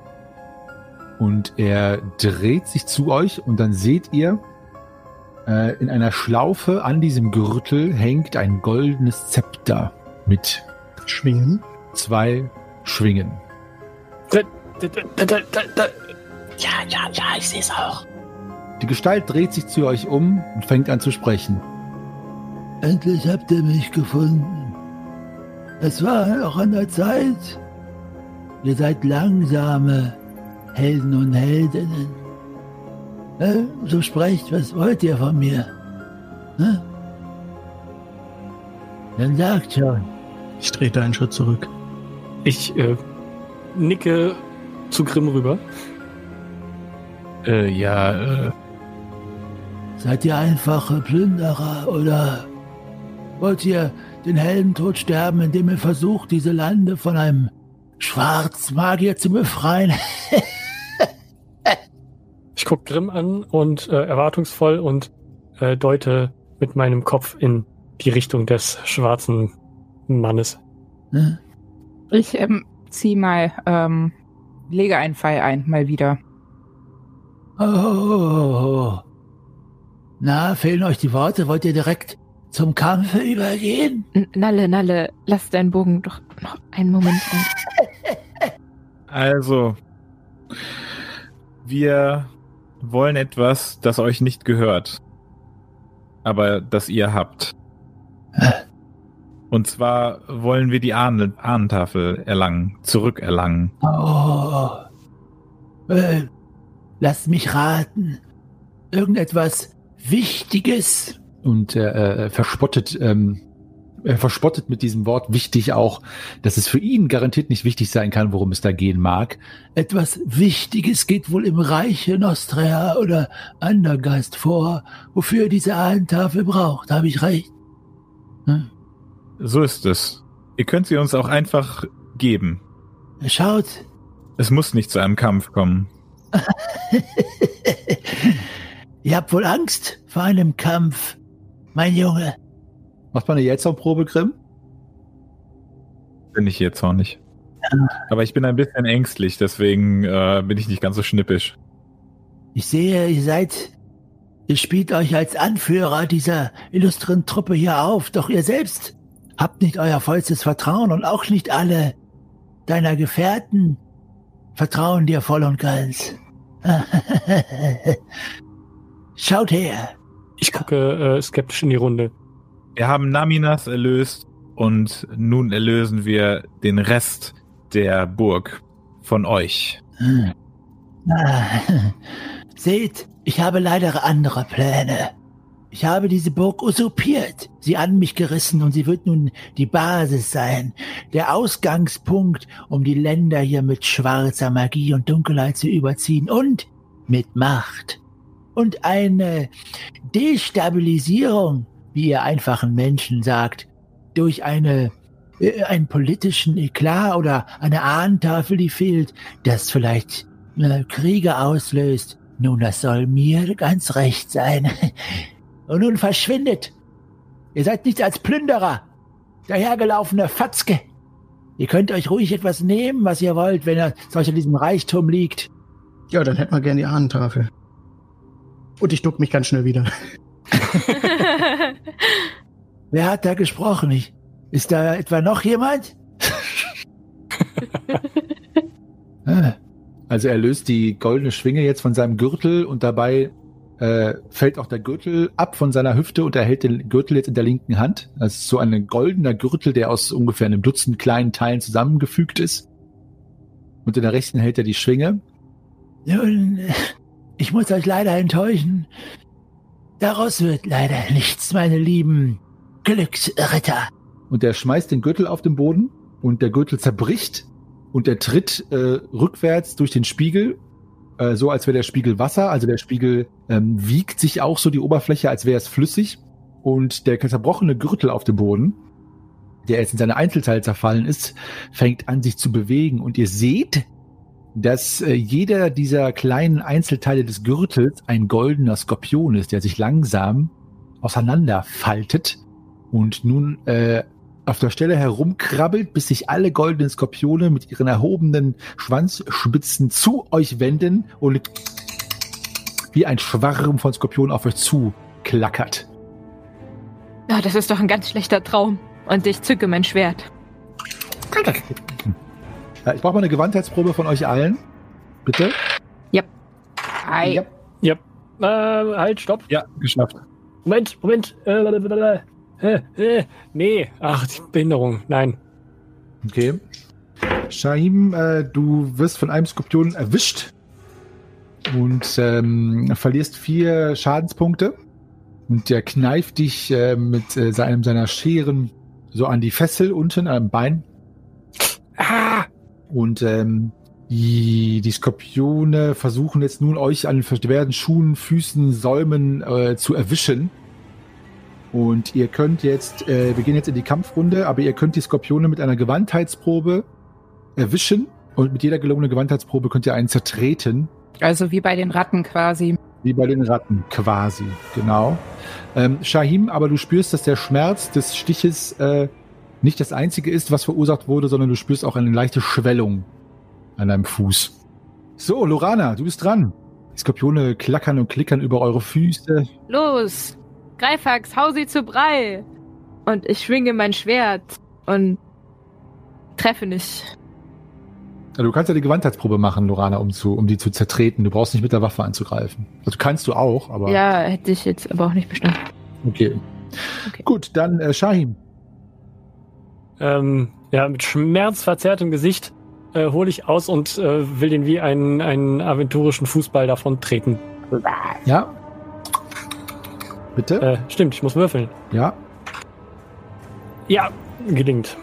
Und er dreht sich zu euch und dann seht ihr, äh, in einer Schlaufe an diesem Gürtel hängt ein goldenes Zepter mit Schwingen. zwei Schwingen. Da, da, da, da, da, da. Ja, ja, ja, ich sehe es auch. Die Gestalt dreht sich zu euch um und fängt an zu sprechen. Endlich habt ihr mich gefunden. Es war auch an der Zeit. Ihr seid langsame Helden und Heldinnen. Äh, so sprecht, was wollt ihr von mir? Dann sagt schon. Ich trete einen Schritt zurück. Ich äh, nicke zu Grimm rüber. Äh, ja, äh, Seid ihr einfache Plünderer oder wollt ihr den Heldentod sterben, indem ihr versucht, diese Lande von einem Schwarzmagier zu befreien? <laughs> Ich gucke Grimm an und äh, erwartungsvoll und äh, deute mit meinem Kopf in die Richtung des schwarzen Mannes. Ich ähm, zieh mal, ähm, lege einen Pfeil ein, mal wieder. Oh. Na, fehlen euch die Worte? Wollt ihr direkt zum Kampfe übergehen? N Nalle, Nalle, lass deinen Bogen doch noch einen Moment lang. also, wir wollen etwas, das euch nicht gehört, aber das ihr habt. Und zwar wollen wir die Ahnen Ahnentafel erlangen, zurückerlangen. Oh. Äh, lasst mich raten. Irgendetwas Wichtiges? Und er äh, verspottet, ähm, er verspottet mit diesem Wort wichtig auch, dass es für ihn garantiert nicht wichtig sein kann, worum es da gehen mag. Etwas Wichtiges geht wohl im Reiche Nostrea oder Andergeist vor, wofür ihr diese Ahnentafel braucht. Habe ich recht? Hm? So ist es. Ihr könnt sie uns auch einfach geben. Schaut, Es muss nicht zu einem Kampf kommen. <laughs> ihr habt wohl Angst vor einem Kampf, mein Junge. Macht mal eine Jetson-Probe, Grimm? Bin ich jetzt auch nicht. Aber ich bin ein bisschen ängstlich, deswegen äh, bin ich nicht ganz so schnippisch. Ich sehe, ihr seid, ihr spielt euch als Anführer dieser illustren Truppe hier auf, doch ihr selbst habt nicht euer vollstes Vertrauen und auch nicht alle deiner Gefährten vertrauen dir voll und ganz. <laughs> Schaut her. Ich gucke äh, skeptisch in die Runde. Wir haben Naminas erlöst und nun erlösen wir den Rest der Burg von euch. Hm. Ah, <laughs> Seht, ich habe leider andere Pläne. Ich habe diese Burg usurpiert, sie an mich gerissen und sie wird nun die Basis sein, der Ausgangspunkt, um die Länder hier mit schwarzer Magie und Dunkelheit zu überziehen und mit Macht. Und eine Destabilisierung, wie ihr einfachen Menschen sagt, durch eine äh, einen politischen Eklat oder eine Ahnentafel, die fehlt, das vielleicht äh, Kriege auslöst. Nun, das soll mir ganz recht sein. <laughs> Und nun verschwindet. Ihr seid nicht als Plünderer, dahergelaufene Fatzke. Ihr könnt euch ruhig etwas nehmen, was ihr wollt, wenn er solch an diesem Reichtum liegt. Ja, dann hätten wir gern die Ahnentafel. Und ich duck mich ganz schnell wieder. <laughs> Wer hat da gesprochen? Ich, ist da etwa noch jemand? <laughs> Ah. Also er löst die goldene Schwinge jetzt von seinem Gürtel und dabei äh, fällt auch der Gürtel ab von seiner Hüfte und er hält den Gürtel jetzt in der linken Hand. Das ist so ein goldener Gürtel, der aus ungefähr einem Dutzend kleinen Teilen zusammengefügt ist. Und in der rechten hält er die Schwinge. Nun, ich muss euch leider enttäuschen. Daraus wird leider nichts, meine lieben Glücksritter. Und er schmeißt den Gürtel auf den Boden und der Gürtel zerbricht und er tritt äh, rückwärts durch den Spiegel, äh, so als wäre der Spiegel Wasser. Also der Spiegel ähm, wiegt sich auch so die Oberfläche, als wäre es flüssig. Und der zerbrochene Gürtel auf dem Boden, der jetzt in seine Einzelteile zerfallen ist, fängt an sich zu bewegen. Und ihr seht, dass äh, jeder dieser kleinen Einzelteile des Gürtels ein goldener Skorpion ist, der sich langsam auseinanderfaltet und nun äh, auf der Stelle herumkrabbelt, bis sich alle goldenen Skorpione mit ihren erhobenen Schwanzspitzen zu euch wenden und wie ein Schwarm von Skorpionen auf euch zuklackert. Ja, das ist doch ein ganz schlechter Traum. Und ich zücke mein Schwert. Ja, ich brauche mal eine Gewandheitsprobe von euch allen. Bitte. Ja. Ja. Äh, halt, stopp. Ja, geschafft. Moment, Moment. Äh. Äh, äh, nee. Ach, die Behinderung. Nein. Okay. Shahim, äh, du wirst von einem Skorpion erwischt und ähm, verlierst vier Schadenspunkte. Und der kneift dich äh, mit äh, seinem seiner Scheren so an die Fessel unten am Bein. Ah! Und ähm, die, die Skorpione versuchen jetzt nun euch an den verschwerten Schuhen, Füßen, Säumen äh, zu erwischen. Und ihr könnt jetzt, äh, wir gehen jetzt in die Kampfrunde, aber ihr könnt die Skorpione mit einer Gewandheitsprobe erwischen. Und mit jeder gelungenen Gewandheitsprobe könnt ihr einen zertreten. Also wie bei den Ratten quasi. Wie bei den Ratten quasi, genau. Ähm, Shahim, aber du spürst, dass der Schmerz des Stiches äh, nicht das einzige ist, was verursacht wurde, sondern du spürst auch eine leichte Schwellung an deinem Fuß. So, Lorana, du bist dran. Die Skorpione klackern und klickern über eure Füße. Los! Greifax, hau sie zu Brei! Und ich schwinge mein Schwert und treffe nicht. Du kannst ja die Gewandheitsprobe machen, Lorana, um, zu, um die zu zertreten. Du brauchst nicht mit der Waffe anzugreifen. Also kannst du auch, aber. Ja, hätte ich jetzt aber auch nicht bestanden. Okay. Okay. Gut, dann äh, Shahim. Ähm, ja, mit schmerzverzerrtem Gesicht äh, hole ich aus und äh, will den wie einen, einen aventurischen Fußball davon treten. Ja. Bitte? Äh, stimmt, ich muss würfeln. Ja. Ja, gelingt.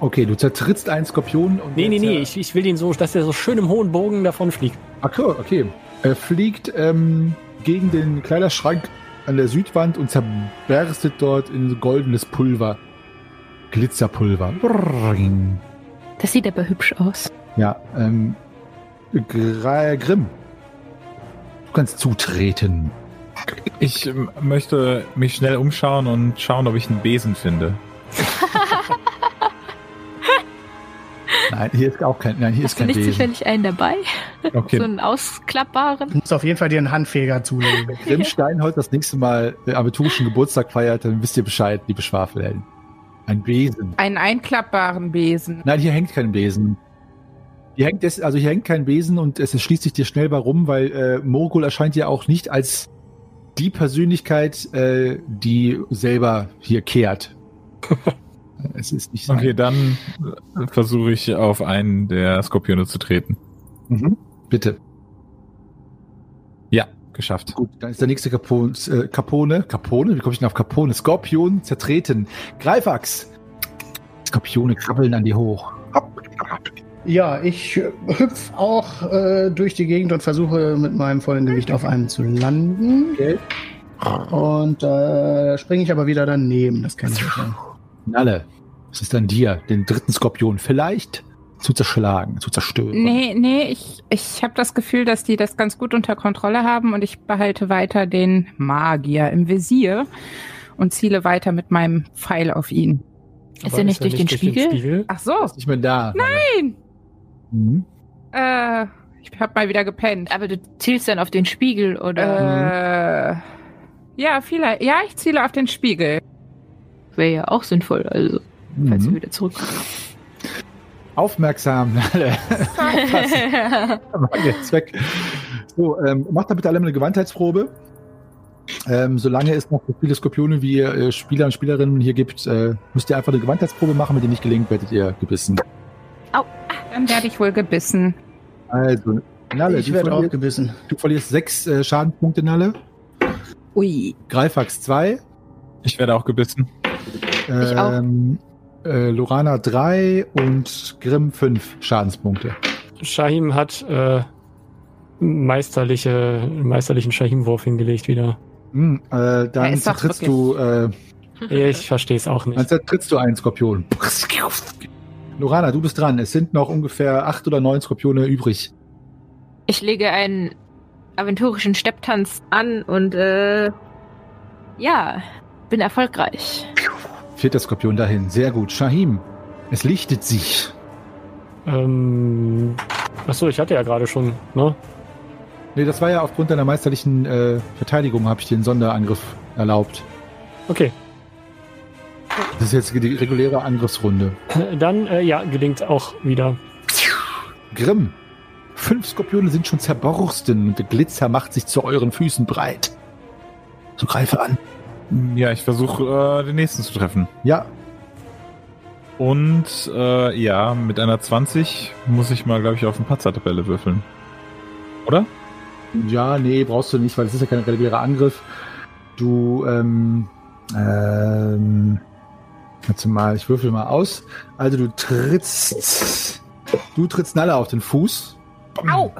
Okay, du zertrittst einen Skorpion und. Nee, nee, nee, ich, ich will den so, dass der so schön im hohen Bogen davon fliegt. Ach so, okay. Er fliegt ähm, gegen den Kleiderschrank an der Südwand und zerberstet dort in goldenes Pulver. Glitzerpulver. Das sieht aber hübsch aus. Ja, ähm. Grimm. Du kannst zutreten. Ich möchte mich schnell umschauen und schauen, ob ich einen Besen finde. <laughs> Nein, hier ist auch kein, nein, hier ist Hast du kein nicht Besen. zufällig einen dabei? Okay. So einen ausklappbaren? Du musst auf jeden Fall dir einen Handfeger zulegen. Grimm Steinholz das nächste Mal den aventurischen Geburtstag feiert, dann wisst ihr Bescheid, liebe Schwafelhelden. Ein Besen. Einen einklappbaren Besen. Nein, hier hängt kein Besen. Hier hängt es, also hier hängt kein Besen und es schließt sich dir schnell warum, weil äh, Morgul erscheint ja auch nicht als die Persönlichkeit, äh, die selber hier kehrt. <laughs> es ist nicht sein. Okay, dann äh, versuche ich auf einen der Skorpione zu treten. Mhm. Bitte. Ja, geschafft. Gut, dann ist der nächste Capone, äh, Capone, Capone, wie komme ich denn auf Capone? Skorpion zertreten. Greifax. Skorpione krabbeln an dir hoch. Ja, ich äh, hüpf auch äh, durch die Gegend und versuche mit meinem vollen Gewicht auf einem zu landen. Okay. Und äh, springe ich aber wieder daneben. Das kann ich ja. Nalle, es ist an dir, den dritten Skorpion vielleicht zu zerschlagen, zu zerstören. Nee, nee, ich, ich habe das Gefühl, dass die das ganz gut unter Kontrolle haben und ich behalte weiter den Magier im Visier und ziele weiter mit meinem Pfeil auf ihn. Ist er nicht durch den Spiegel? Ach so, Ist nicht mehr da. nein! Mhm. Äh, ich hab mal wieder gepennt. Aber du zielst dann auf den Spiegel, oder? Äh, ja, vielleicht. Ja, ich ziele auf den Spiegel. Wäre ja auch sinnvoll, also, falls wir Mhm. wieder zurück. Aufmerksam, <laughs> Nalle. War jetzt weg. So, ähm, macht da bitte alle mal eine Gewandheitsprobe. Ähm, solange es noch so viele Skorpione wie äh, Spieler und Spielerinnen hier gibt, äh, müsst ihr einfach eine Gewandheitsprobe machen. Wenn die nicht gelingt, werdet ihr gebissen. Dann werde ich wohl gebissen. Also, Nalle, Ich du werde auch verlierst, gebissen. du verlierst sechs äh, Schadenspunkte, Nalle. Ui. Greifax zwei. Ich werde auch gebissen. Ich auch. Ähm, äh, Lorana drei und Grimm fünf Schadenspunkte. Shahim hat äh, meisterliche, meisterlichen Shahim-Wurf hingelegt wieder. Hm, äh, dann zertrittst du, äh, Ich verstehe es auch dann nicht. zertrittst du einen Skorpion. Lorana, du bist dran. Es sind noch ungefähr acht oder neun Skorpione übrig. Ich lege einen aventurischen Stepptanz an und äh, ja, bin erfolgreich. Vierter Skorpion dahin. Sehr gut. Shahim, es lichtet sich. Ähm, achso, ich hatte ja gerade schon, ne? Nee, das war ja aufgrund deiner meisterlichen äh, Verteidigung, habe ich dir einen Sonderangriff erlaubt. Okay. Das ist jetzt die reguläre Angriffsrunde. Dann, äh, ja, gelingt auch wieder. Grimm. Fünf Skorpione sind schon zerborsten und der Glitzer macht sich zu euren Füßen breit. So greife an. Ja, ich versuche äh, den nächsten zu treffen. Ja, Und äh, ja, mit einer 20 muss ich mal, glaube ich, auf eine Patzer-Tabelle würfeln. Oder? ja, nee, brauchst du nicht, weil es ist ja kein regulärer Angriff. Du, ähm, ähm, Warte mal, ich würfel mal aus. Also du trittst. Du trittst Nalle auf den Fuß. Au!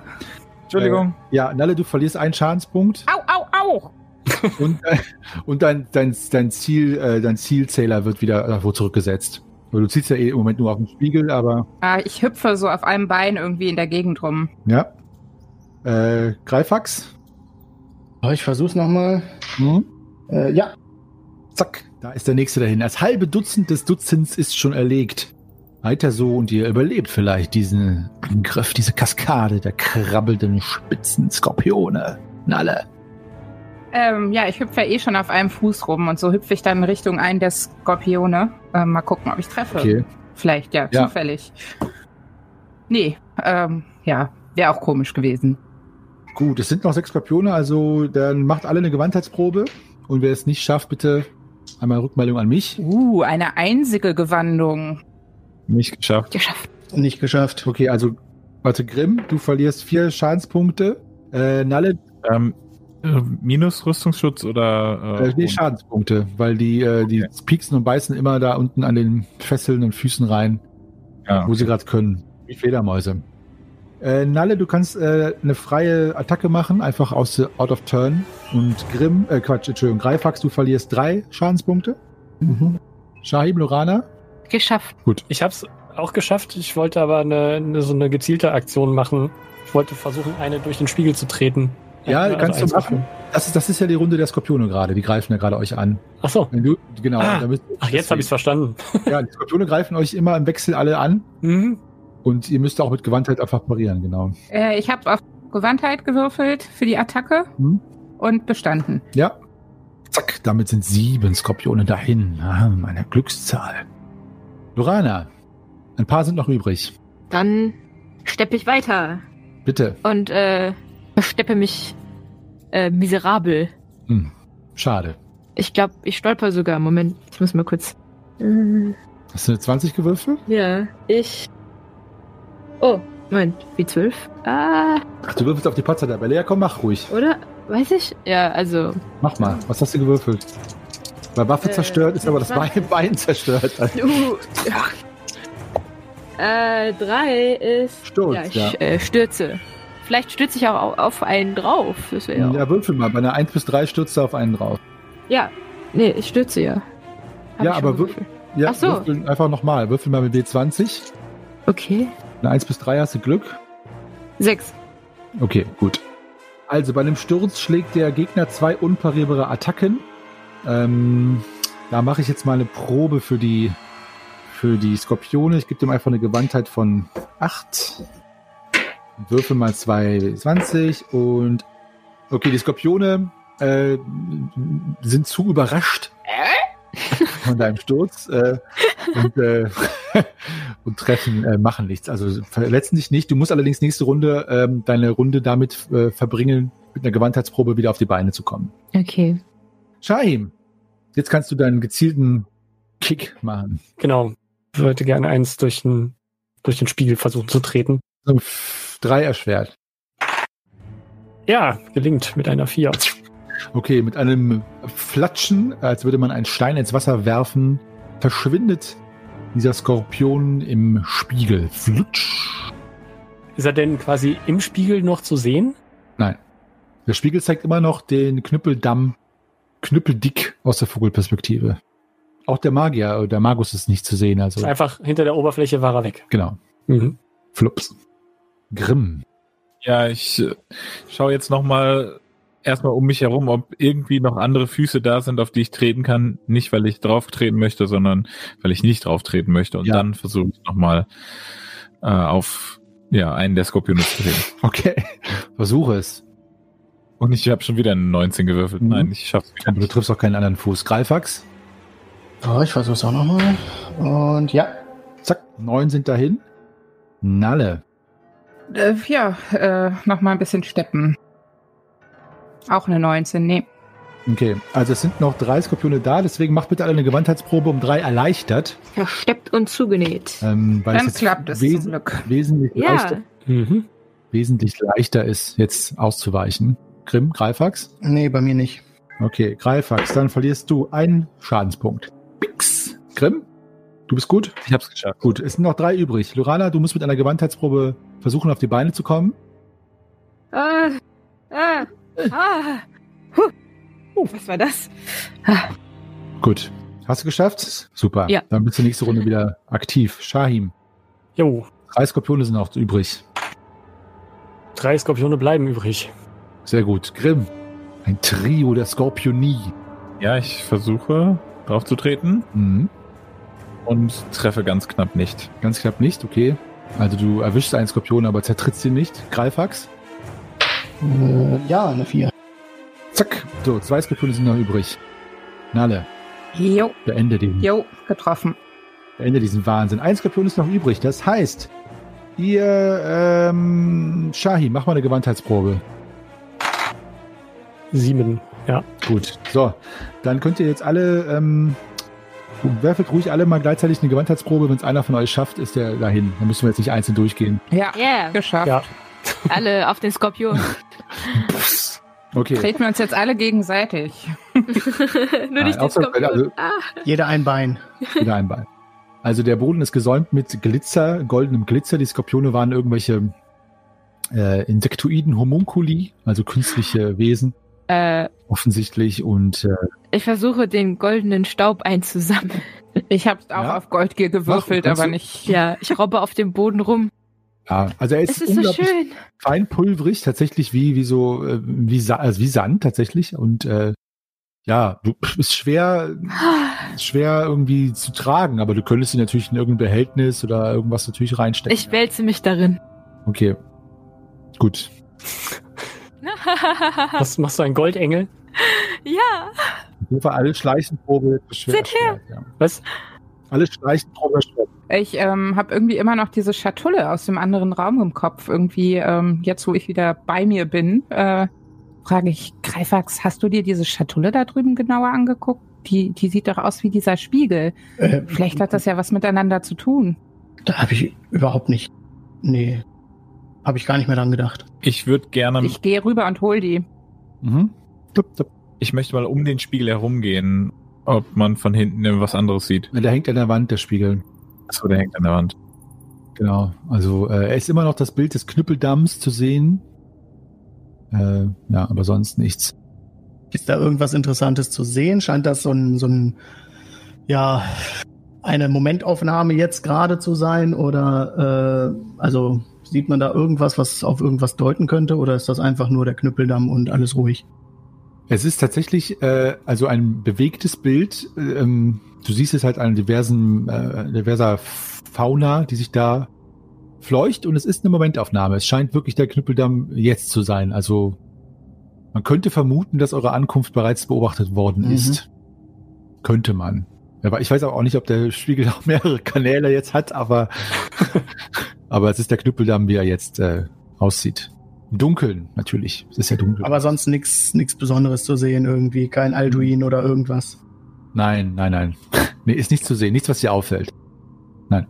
Entschuldigung. Äh, ja, Nalle, du verlierst einen Schadenspunkt. Au, au, au! und, äh, und dein, dein, dein, Ziel, äh, dein Zielzähler wird wieder irgendwo zurückgesetzt. Weil Du ziehst ja eh im Moment nur auf den Spiegel, aber Ah, ich hüpfe so auf einem Bein irgendwie in der Gegend rum. ja. Äh, Greifax. Oh, ich versuch's nochmal. Hm? Äh, ja. Zack, da ist der nächste dahin. Das halbe Dutzend des Dutzends ist schon erlegt. Weiter so und ihr überlebt vielleicht diesen Angriff, diese Kaskade der krabbelnden spitzen Skorpione. Nalle. Ähm, ja, ich hüpfe ja eh schon auf einem Fuß rum und so hüpfe ich dann Richtung einen der Skorpione. Ähm, mal gucken, ob ich treffe. Okay. Vielleicht, ja, Ja. zufällig. Nee, ähm, ja, wäre auch komisch gewesen. Gut, es sind noch sechs Skorpione, also dann macht alle eine Gewandheitsprobe. Und wer es nicht schafft, bitte einmal Rückmeldung an mich. Uh, eine einzige Gewandung. Nicht geschafft. Geschafft. Nicht geschafft. Okay, also, warte, Grimm, du verlierst vier Schadenspunkte. Äh, Nalle, Ähm, äh, minus Rüstungsschutz oder äh, äh, nee? Schadenspunkte, weil die, äh, die Okay. pieksen und beißen immer da unten an den Fesseln und Füßen rein, ja. wo sie gerade können. Wie Fledermäuse. Äh, Nalle, du kannst äh, eine freie Attacke machen, einfach aus der Out of Turn. Und Grimm, äh, Quatsch, Entschuldigung, Greifax, du verlierst drei Schadenspunkte. Mhm. Shahim, Lorana, Geschafft. Ich habe es auch geschafft. Ich wollte aber eine, eine, so eine gezielte Aktion machen. Ich wollte versuchen, eine durch den Spiegel zu treten. Ja, Also kannst du machen. Das ist, das ist ja die Runde der Skorpione gerade. Die greifen ja gerade euch an. Ach so. Wenn du, genau. Ah. Ach, jetzt habe ich es verstanden. Ja, die Skorpione greifen euch immer im Wechsel alle an. Mhm. Und ihr müsst auch mit Gewandtheit einfach parieren, genau. Äh, ich habe auf Gewandtheit gewürfelt für die Attacke Hm. und bestanden. Ja. Zack, damit sind sieben Skorpione dahin. Ah, meine Glückszahl. Lorana, ein paar sind noch übrig. Dann steppe ich weiter Bitte. und äh, versteppe mich äh, miserabel. Hm. Schade. Ich glaube, ich stolper sogar. Moment, ich muss mal kurz. Hast du eine 20 gewürfelt? ja, ich. Oh, Moment, wie zwölf? Ah, Ach, du würfelst auf die Potzer-Tabelle. Ja, komm, mach ruhig. oder? Weiß ich? Ja, also. Mach mal. Was hast du gewürfelt? Bei Waffe Äh, zerstört ist aber das Bein, 20. Bein zerstört. <laughs> Uh, ja. Äh, drei ist. Sturz, ja, ich ja. Äh, stürze. Vielleicht stürze ich auch au- auf einen drauf. Das wäre Ja, ja. würfel mal. Bei einer 1 bis 3 stürzt du auf einen drauf. Ja. Nee, ich stürze ja. Hab Ja, aber gewürfelt. Ja, Ach so. würfel einfach nochmal. Würfel mal mit W20. Okay. Eine 1 bis 3 hast du Glück. Sechs. Okay, gut. Also bei einem Sturz schlägt der Gegner zwei unparierbare Attacken. Ähm, da mache ich jetzt mal eine Probe für die für die Skorpione. Ich gebe dem einfach eine Gewandtheit von 8. Würfel mal 220 und okay, die Skorpione äh, sind zu überrascht von deinem Sturz äh, und, äh, <laughs> <laughs> und treffen, äh, machen nichts. Also verletzen dich nicht. Du musst allerdings nächste Runde ähm, deine Runde damit äh, verbringen, mit einer Gewandheitsprobe wieder auf die Beine zu kommen. Okay. Shahim, jetzt kannst du deinen gezielten Kick machen. Genau. Ich wollte gerne eins durch den, durch den Spiegel versuchen zu treten. So, Drei erschwert. Ja, gelingt mit einer vier. Okay, mit einem Flatschen, als würde man einen Stein ins Wasser werfen, verschwindet dieser Skorpion im Spiegel. Flutsch. Ist er denn quasi im Spiegel noch zu sehen? Nein. Der Spiegel zeigt immer noch den Knüppeldamm knüppeldick aus der Vogelperspektive. Auch der Magier, äh, der Magus ist nicht zu sehen, also Ist einfach hinter der Oberfläche war er weg. genau. Mhm. Flups. Grimm. Ja, ich äh, schaue jetzt nochmal erstmal um mich herum, ob irgendwie noch andere Füße da sind, auf die ich treten kann. Nicht, weil ich drauf treten möchte, sondern weil ich nicht drauf treten möchte. Und Ja. dann versuche ich nochmal äh, auf ja, einen der Skorpione zu treten. <laughs> Okay. Versuche es. Und ich habe schon wieder eine 19 gewürfelt. Mhm. Nein, ich schaff's wieder Aber du nicht. triffst auch keinen anderen Fuß. Greifax. Oh, ich versuch's auch nochmal. Und ja. Zack. Neun sind dahin. Nalle. Äh, ja, äh, noch mal ein bisschen steppen. Auch eine 19, nee. Okay. Also es sind noch drei Skorpione da, deswegen macht bitte alle eine Gewandheitsprobe um drei erleichtert. Versteppt und zugenäht. Ähm, weil Dann es jetzt klappt es wes zum Glück. wesentlich, leichter, Ja. Mhm. wesentlich leichter ist, jetzt auszuweichen. Grimm, Greifax. Nee, bei mir nicht. Okay, Greifax, dann verlierst du einen Schadenspunkt. Pix. Grimm, Du bist gut? Ich hab's geschafft. Gut, es sind noch drei übrig. Lorana, du musst mit einer Gewandheitsprobe versuchen, auf die Beine zu kommen. Ah, ah, ah. Huh. Oh, was war das? Ah, Gut. Hast du geschafft? Super. Ja. Dann bist du nächste Runde wieder aktiv. Shahim, Jo, drei Skorpione sind noch übrig. drei Skorpione bleiben übrig. Sehr gut. Grimm, ein Trio der Skorpionie. Ja, ich versuche drauf zu treten Mhm. und treffe ganz knapp nicht. Ganz knapp nicht, okay. Also du erwischst einen Skorpion, aber zertrittst ihn nicht. Greifax. Äh, ja, eine 4. Zack. So, zwei Skorpione sind noch übrig. Nalle, Jo, beende den. jo, getroffen. Beende diesen Wahnsinn. Ein Skorpion ist noch übrig. Das heißt, ihr, ähm, Shahi, mach mal eine Gewandheitsprobe. Sieben, ja. Gut. So, dann könnt ihr jetzt alle, ähm, werfelt ruhig alle mal gleichzeitig eine Gewandheitsprobe. Wenn es einer von euch schafft, ist der dahin. Dann müssen wir jetzt nicht einzeln durchgehen. Ja, Yeah, geschafft. Ja. alle auf den Skorpion. <laughs> Okay. Treten wir uns jetzt alle gegenseitig. <laughs> Nur Nein, nicht also- ah. Jeder ein Bein. <laughs> Wieder ein Bein. Also der Boden ist gesäumt mit Glitzer, goldenem Glitzer. Die Skorpione waren irgendwelche äh, Insektoiden Homunculi, also künstliche Wesen Äh, offensichtlich. Und äh, ich versuche den goldenen Staub einzusammeln. Ich habe auch Ja. auf Goldgier gewürfelt, kannst aber du- nicht. Ja, ich robbe auf dem Boden rum. Ja, also er ist, Es ist so unglaublich schön. feinpulverig, tatsächlich wie wie so äh, wie, Sa also wie Sand tatsächlich. Und äh, ja, du ist schwer ist schwer irgendwie zu tragen, aber du könntest ihn natürlich in irgendein Behältnis oder irgendwas natürlich reinstecken. Ich wälze mich darin. Okay, gut. <laughs> Was machst du, ein Goldengel? ja, Auf jeden Fall alle Schleichenprobe. Seht her. Ja. Was? Alle Schleichenprobe schwer. Ich ähm, habe irgendwie immer noch diese Schatulle aus dem anderen Raum im Kopf. Irgendwie, ähm, jetzt wo ich wieder bei mir bin, äh, frage ich, Greifax, hast du dir diese Schatulle da drüben genauer angeguckt? Die, die sieht doch aus wie dieser Spiegel. Äh, Vielleicht hat das ja was miteinander zu tun. Da habe ich überhaupt nicht. Nee. Habe ich gar nicht mehr dran gedacht. Ich würde gerne, Ich gehe rüber und hol die. Mhm. Tup, tup. ich möchte mal um den Spiegel herumgehen, ob man von hinten was anderes sieht. Der hängt an der Wand, der Spiegel. Achso, der hängt an der Wand. Genau. Also äh, er ist immer noch das Bild des Knüppeldamms zu sehen. Äh, ja, aber sonst nichts. Ist da irgendwas Interessantes zu sehen? Scheint das so ein, so ein, ja, eine Momentaufnahme jetzt gerade zu sein? Oder, äh, also sieht man da irgendwas, was auf irgendwas deuten könnte? Oder ist das einfach nur der Knüppeldamm und alles ruhig? Es ist tatsächlich äh, also ein bewegtes Bild. Ähm, du siehst es halt an diversen, äh, diverser Fauna, die sich da fleucht und es ist eine Momentaufnahme. Es scheint wirklich der Knüppeldamm jetzt zu sein. Also man könnte vermuten, dass eure Ankunft bereits beobachtet worden Mhm. ist. Könnte man. Aber ich weiß auch nicht, ob der Spiegel <laughs> auch mehrere Kanäle jetzt hat, aber <laughs> aber es ist der Knüppeldamm, wie er jetzt äh, aussieht. Im Dunkeln, natürlich. Es ist ja dunkel. Aber sonst nichts nichts Besonderes zu sehen irgendwie. Kein Alduin oder irgendwas. Nein, nein, nein. <laughs> Nee, ist nichts zu sehen. Nichts, was dir auffällt. Nein.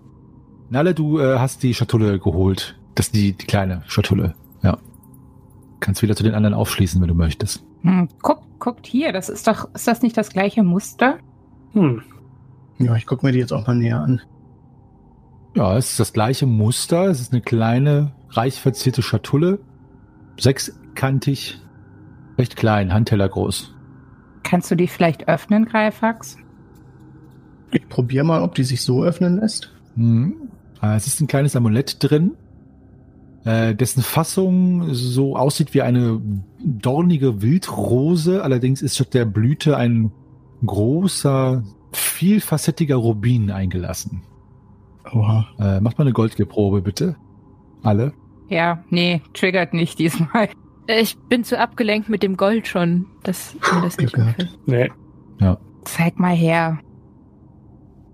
Nalle, du äh, hast die Schatulle geholt. Das ist die, die kleine Schatulle. Ja. Kannst wieder zu den anderen aufschließen, wenn du möchtest. Hm, guck, guckt hier, das ist doch, ist das nicht das gleiche Muster? Hm. Ja, ich gucke mir die jetzt auch mal näher an. Ja, es ist das gleiche Muster. Es ist eine kleine, reich verzierte Schatulle. Sechskantig. Recht klein, Handteller groß. Kannst du die vielleicht öffnen, Greifax? Ich probiere mal, ob die sich so öffnen lässt. Mhm. Äh, Es ist ein kleines Amulett drin, äh, dessen Fassung so aussieht wie eine dornige Wildrose. Allerdings ist statt der Blüte ein großer, vielfacettiger Rubin eingelassen. Oha. Äh, macht mal eine Goldgeprobe, bitte. Alle. Ja, nee, triggert nicht diesmal. Ich bin zu abgelenkt mit dem Gold schon, dass mir das nicht Glück gehabt. auffällt. Nee. Zeig mal her.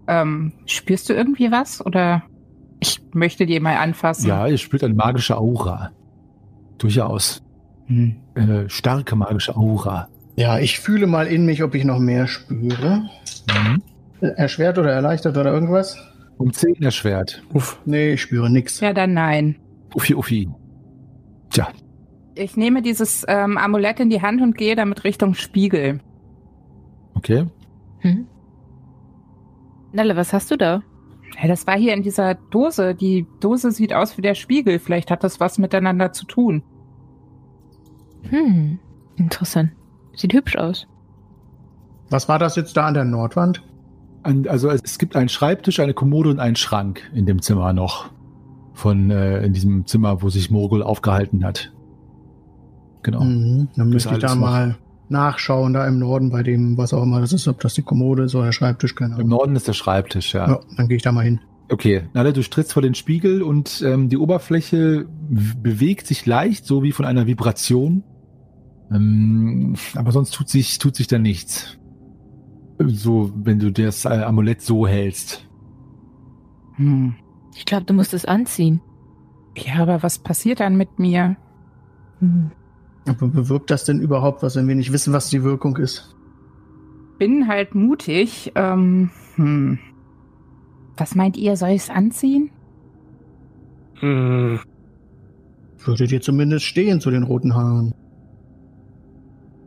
Ähm, spürst du irgendwie was? Oder ich möchte die mal anfassen. Ja, ihr spürt eine magische Aura. Durchaus. Hm. Eine starke magische Aura. Ja, ich fühle mal in mich, ob ich noch mehr spüre. Mhm. Erschwert oder erleichtert oder irgendwas? Um 10 erschwert. Uff. Nee, ich spüre nix. Ja, dann nein. Uffi, uffi. Tja, Ich nehme dieses ähm, Amulett in die Hand und gehe damit Richtung Spiegel. okay. Hm? Nalle, was hast du da? Ja, das war hier in dieser Dose. Die Dose sieht aus wie der Spiegel. Vielleicht hat das was miteinander zu tun. Hm, interessant. Sieht hübsch aus. Was war das jetzt da an der Nordwand? An, also es gibt einen Schreibtisch, eine Kommode und einen Schrank in dem Zimmer noch. Von äh, in diesem Zimmer, wo sich Morgul aufgehalten hat. Genau. Mhm. Dann müsste ich da noch. mal nachschauen, da im Norden bei dem, was auch immer das ist, ob das die Kommode ist oder der Schreibtisch, keine Im Ahnung. Norden ist der Schreibtisch, ja. Ja, dann gehe ich da mal hin. Okay, Nalle, du trittst vor den Spiegel und ähm, die Oberfläche bewegt sich leicht, so wie von einer Vibration. Ähm, aber sonst tut sich, tut sich da nichts. So, wenn du das äh, Amulett so hältst. Hm. Ich glaube, du musst es anziehen. Ja, aber was passiert dann mit mir? Hm. Aber bewirkt das denn überhaupt was, wenn wir nicht wissen, was die Wirkung ist? Bin halt mutig. Ähm, hm. Was meint ihr, soll ich es anziehen? Hm, Würde dir zumindest stehen zu den roten Haaren.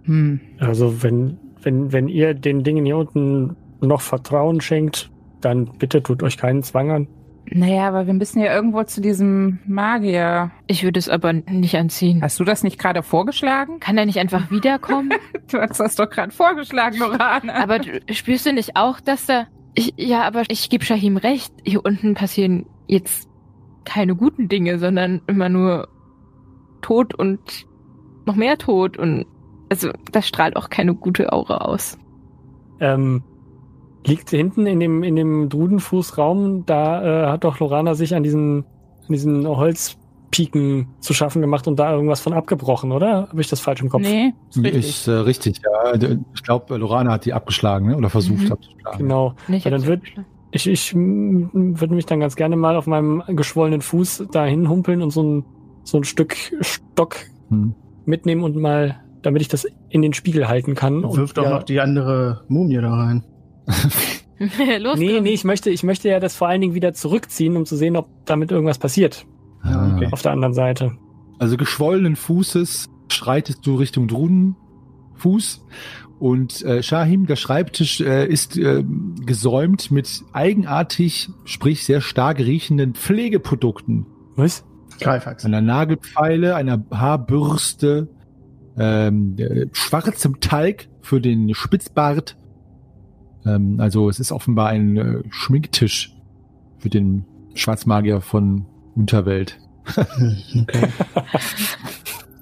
Hm. also wenn, wenn, wenn ihr den Dingen hier unten noch Vertrauen schenkt, dann bitte tut euch keinen Zwang an. Naja, aber wir müssen ja irgendwo zu diesem Magier. Ich würde es aber nicht anziehen. Hast du das nicht gerade vorgeschlagen? Kann er nicht einfach wiederkommen? <laughs> Du hast das doch gerade vorgeschlagen, Lorana. aber du, spürst du nicht auch, dass da... Ich, ja, aber ich gebe Shahim recht. Hier unten passieren jetzt keine guten Dinge, sondern immer nur Tod und noch mehr Tod. Und also das strahlt auch keine gute Aura aus. Ähm, liegt hinten in dem, in dem Drudenfußraum, da äh, hat doch Lorana sich an diesen, an diesen Holzpiken zu schaffen gemacht und da irgendwas von abgebrochen, oder? Habe ich das falsch im Kopf? nee, ist richtig. Ist äh, richtig, ja. Ich glaube, Lorana hat die abgeschlagen, ne? oder versucht Mhm. abzuschlagen. Genau. Nicht Ja, dann wird- Ich, ich würde mich dann ganz gerne mal auf meinem geschwollenen Fuß dahin humpeln und so ein, so ein Stück Stock Hm. mitnehmen und mal, damit ich das in den Spiegel halten kann. Und Wirf doch ja, noch die andere Mumie da rein. <laughs> Los, Nee, komm. nee, ich möchte, ich möchte ja das vor allen Dingen wieder zurückziehen, um zu sehen, ob damit irgendwas passiert. Ja, okay. Auf der anderen Seite. Also geschwollenen Fußes schreitest du Richtung Drudenfuß und äh, Shahim, der Schreibtisch äh, ist äh, gesäumt mit eigenartig, sprich sehr stark riechenden Pflegeprodukten. Was? Greifax. Einer Nagelpfeile, einer Haarbürste, ähm, äh, schwarzem Talg für den Spitzbart. Ähm, also es ist offenbar ein äh, Schminktisch für den Schwarzmagier von Unterwelt. Okay. <laughs>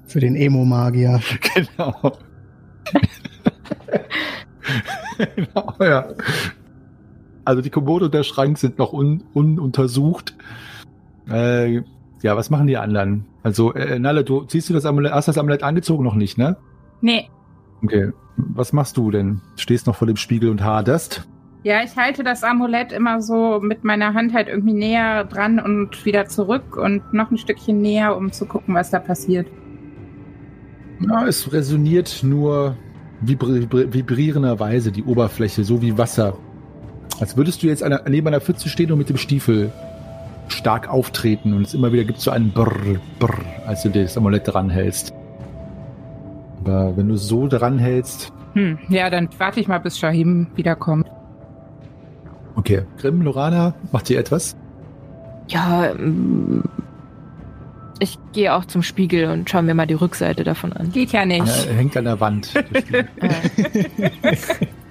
Für den Emo-Magier. <laughs> Genau. genau, ja. Also die Kommode und der Schrank sind noch un ununtersucht. Äh, ja, was machen die anderen? Also, äh, Nalle, du ziehst du das Amulett, hast das Amulett angezogen noch nicht, ne? Nee. Okay. Was machst du denn? Stehst noch vor dem Spiegel und haderst? Ja, ich halte das Amulett immer so mit meiner Hand halt irgendwie näher dran und wieder zurück und noch ein Stückchen näher, um zu gucken, was da passiert. Ja, es resoniert nur vibri vibri vibrierenderweise die Oberfläche, so wie Wasser. Als würdest du jetzt einer, neben einer Pfütze stehen und mit dem Stiefel stark auftreten und es immer wieder gibt so einen Brrr, Brrr, als du das Amulett dranhältst. Aber wenn du so dranhältst, Hm, ja, dann warte ich mal, bis Shahim wiederkommt. okay. Grimm, Lorana, macht ihr etwas? Ja, ähm, ich gehe auch zum Spiegel und schaue mir mal die Rückseite davon an. Geht ja nicht. Ja, hängt an der Wand. <laughs>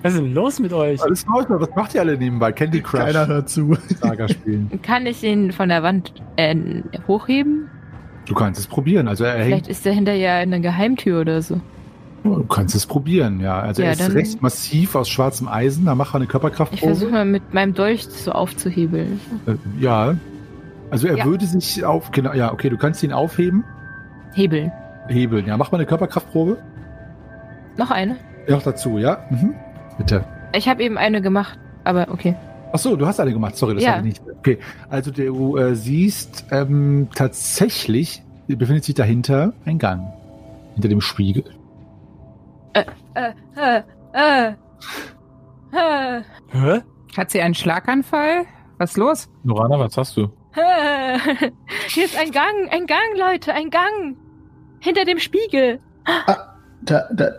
Was ist denn los mit euch? Alles läuft, was macht ihr alle nebenbei? Candy Crush Keiner hört zu. Saga spielen. kann ich ihn von der Wand äh, hochheben? Du kannst es probieren. Also er hängt Vielleicht ist dahinter ja eine Geheimtür oder so. Du kannst es probieren, ja. Also Ja, er ist recht massiv aus schwarzem Eisen. Da mach mal eine Ich versuche Körperkraftprobe. mal mit meinem Dolch so aufzuhebeln. Äh, ja. Also er Ja. würde sich auf, genau, ja, okay, du kannst ihn aufheben, Hebeln. hebeln. Ja, mach mal eine Körperkraftprobe. Noch eine? Noch dazu, ja? Mhm. Bitte. Ich habe eben eine gemacht, aber okay. Ach so, du hast eine gemacht. Sorry, das Ja. habe ich nicht. Okay, also du äh, siehst ähm, tatsächlich befindet sich dahinter ein Gang hinter dem Spiegel. Äh, äh, äh, äh, Hä? Hat sie einen Schlaganfall? Was ist los? Lorana, was hast du? Hier ist ein Gang, ein Gang, Leute, ein Gang. Hinter dem Spiegel. Da, da,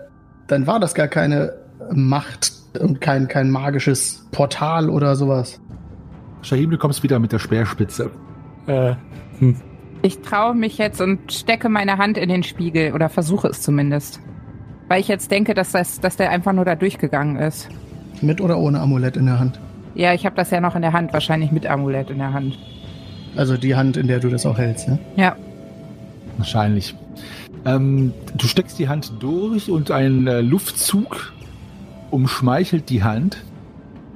dann war das gar keine Macht und kein, kein magisches Portal oder sowas. Shahim, du kommst wieder mit der Speerspitze. Äh, hm. Ich traue mich jetzt und stecke meine Hand in den Spiegel oder versuche es zumindest. Weil ich jetzt denke, dass, das, dass der einfach nur da durchgegangen ist. Mit oder ohne Amulett in der Hand? Ja, ich habe das ja noch in der Hand, wahrscheinlich mit Amulett in der Hand. Also die Hand, in der du das auch hältst, ja? Ja. Wahrscheinlich. Ähm, du steckst die Hand durch und ein äh, Luftzug umschmeichelt die Hand.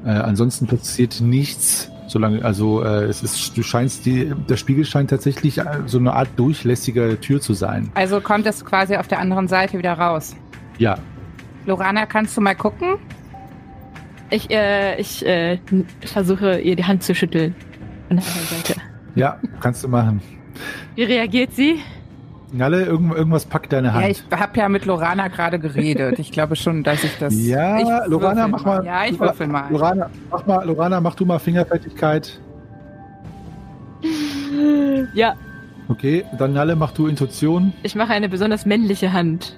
Äh, ansonsten passiert nichts. Solange, also äh, es ist, du scheinst die, der Spiegel scheint tatsächlich äh, so eine Art durchlässige Tür zu sein. Also kommt es quasi auf der anderen Seite wieder raus. Ja, Lorana, kannst du mal gucken? Ich, äh, ich äh, versuche ihr die Hand zu schütteln. Von der anderen Seite. ja, kannst du machen. Wie reagiert sie? Nalle, irgend, irgendwas packt deine Hand. Ja, ich habe ja mit Lorana gerade geredet. Ich glaube schon, dass ich das. Ja, ich Lorana, mach mal. Ja, ich würfel mal. Lorana, mach mal, Lorana, mach du mal Fingerfertigkeit. Ja, Okay, dann Nalle, mach du Intuition. ich mache eine besonders männliche Hand.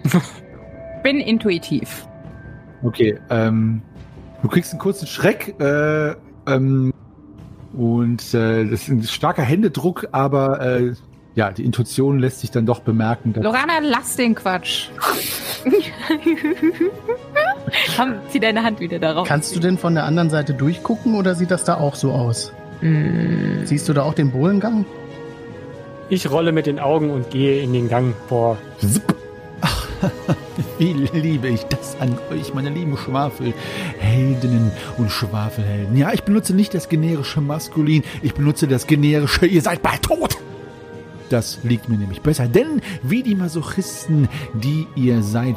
<laughs> bin intuitiv. Okay, ähm, du kriegst einen kurzen Schreck, äh, ähm, und äh, das ist ein starker Händedruck, aber äh, ja, die Intuition lässt sich dann doch bemerken. Dass, Lorana, lass den Quatsch. <laughs> Haben sie deine Hand wieder darauf? Kannst du denn von der anderen Seite durchgucken oder sieht das da auch so aus? Mm, Siehst du da auch den Bohlengang? Ich rolle mit den Augen und gehe in den Gang vor. Zipp. Ach, <laughs> wie liebe ich das an euch, meine lieben Schwafelheldinnen und Schwafelhelden. Ja, ich benutze nicht das generische Maskulin, ich benutze das generische, ihr seid bald tot. Das liegt mir nämlich besser, denn wie die Masochisten, die ihr seid,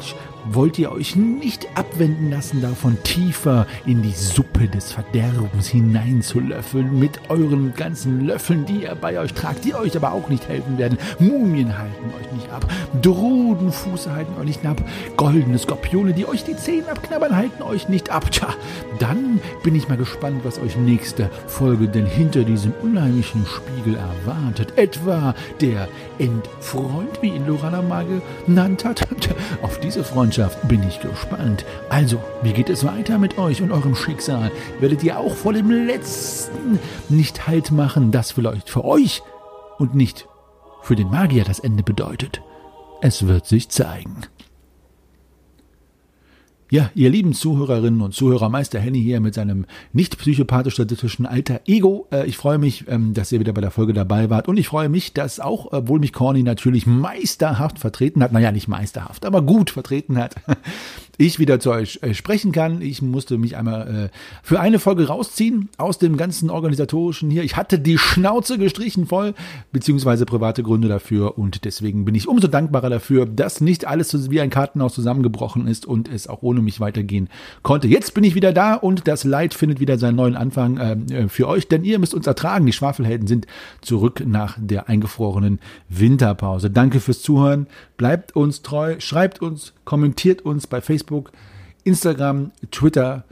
wollt ihr euch nicht abwenden lassen, davon tiefer in die Suppe des Verderbens hineinzulöffeln, mit euren ganzen Löffeln, die ihr bei euch tragt, die euch aber auch nicht helfen werden. Mumien halten euch nicht ab, Drudenfuße halten euch nicht ab, goldene Skorpione, die euch die Zähne abknabbern, halten euch nicht ab. Tja, dann bin ich mal gespannt, was euch nächste Folge denn hinter diesem unheimlichen Spiegel erwartet. Etwa der Endfreund, wie ihn Lorana mal genannt hat. <laughs> Auf diese Freundschaft bin ich gespannt. Also, wie geht es weiter mit euch und eurem Schicksal? Werdet ihr auch vor dem letzten nicht Halt machen, das vielleicht für euch und nicht für den Magier das Ende bedeutet? Es wird sich zeigen. Ja, ihr lieben Zuhörerinnen und Zuhörer, Meister Henny hier mit seinem nicht psychopathisch-statistischen alter Ego. Äh, ich freue mich, ähm, dass ihr wieder bei der Folge dabei wart und ich freue mich, dass auch, obwohl mich Corny natürlich meisterhaft vertreten hat, naja, nicht meisterhaft, aber gut vertreten hat, <laughs> ich wieder zu euch äh, sprechen kann. Ich musste mich einmal äh, für eine Folge rausziehen aus dem ganzen organisatorischen hier. Ich hatte die Schnauze gestrichen voll, beziehungsweise private Gründe dafür und deswegen bin ich umso dankbarer dafür, dass nicht alles wie ein Kartenhaus zusammengebrochen ist und es auch ohne mich weitergehen konnte. Jetzt bin ich wieder da und das Leid findet wieder seinen neuen Anfang äh, für euch, denn ihr müsst uns ertragen. Die Schwafelhelden sind zurück nach der eingefrorenen Winterpause. Danke fürs Zuhören. Bleibt uns treu, schreibt uns, kommentiert uns bei Facebook, Instagram, Twitter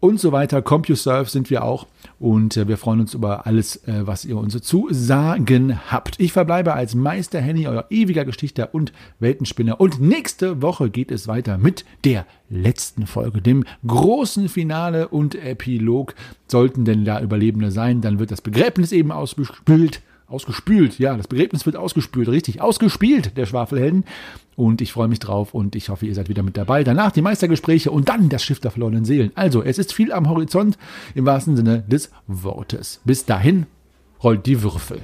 und so weiter. CompuServe sind wir auch und äh, wir freuen uns über alles, äh, was ihr uns zu sagen habt. Ich verbleibe als Meister Henny, euer ewiger Geschichter und Weltenspinner. Und nächste Woche geht es weiter mit der letzten Folge, dem großen Finale und Epilog. Sollten denn da Überlebende sein, dann wird das Begräbnis eben ausgespült. Ausgespült, ja, das Begräbnis wird ausgespült, richtig, ausgespielt, der Schwafelhelden. Und ich freue mich drauf und ich hoffe, ihr seid wieder mit dabei. Danach die Meistergespräche und dann das Schiff der verlorenen Seelen. Also, es ist viel am Horizont im wahrsten Sinne des Wortes. Bis dahin, rollt die Würfel.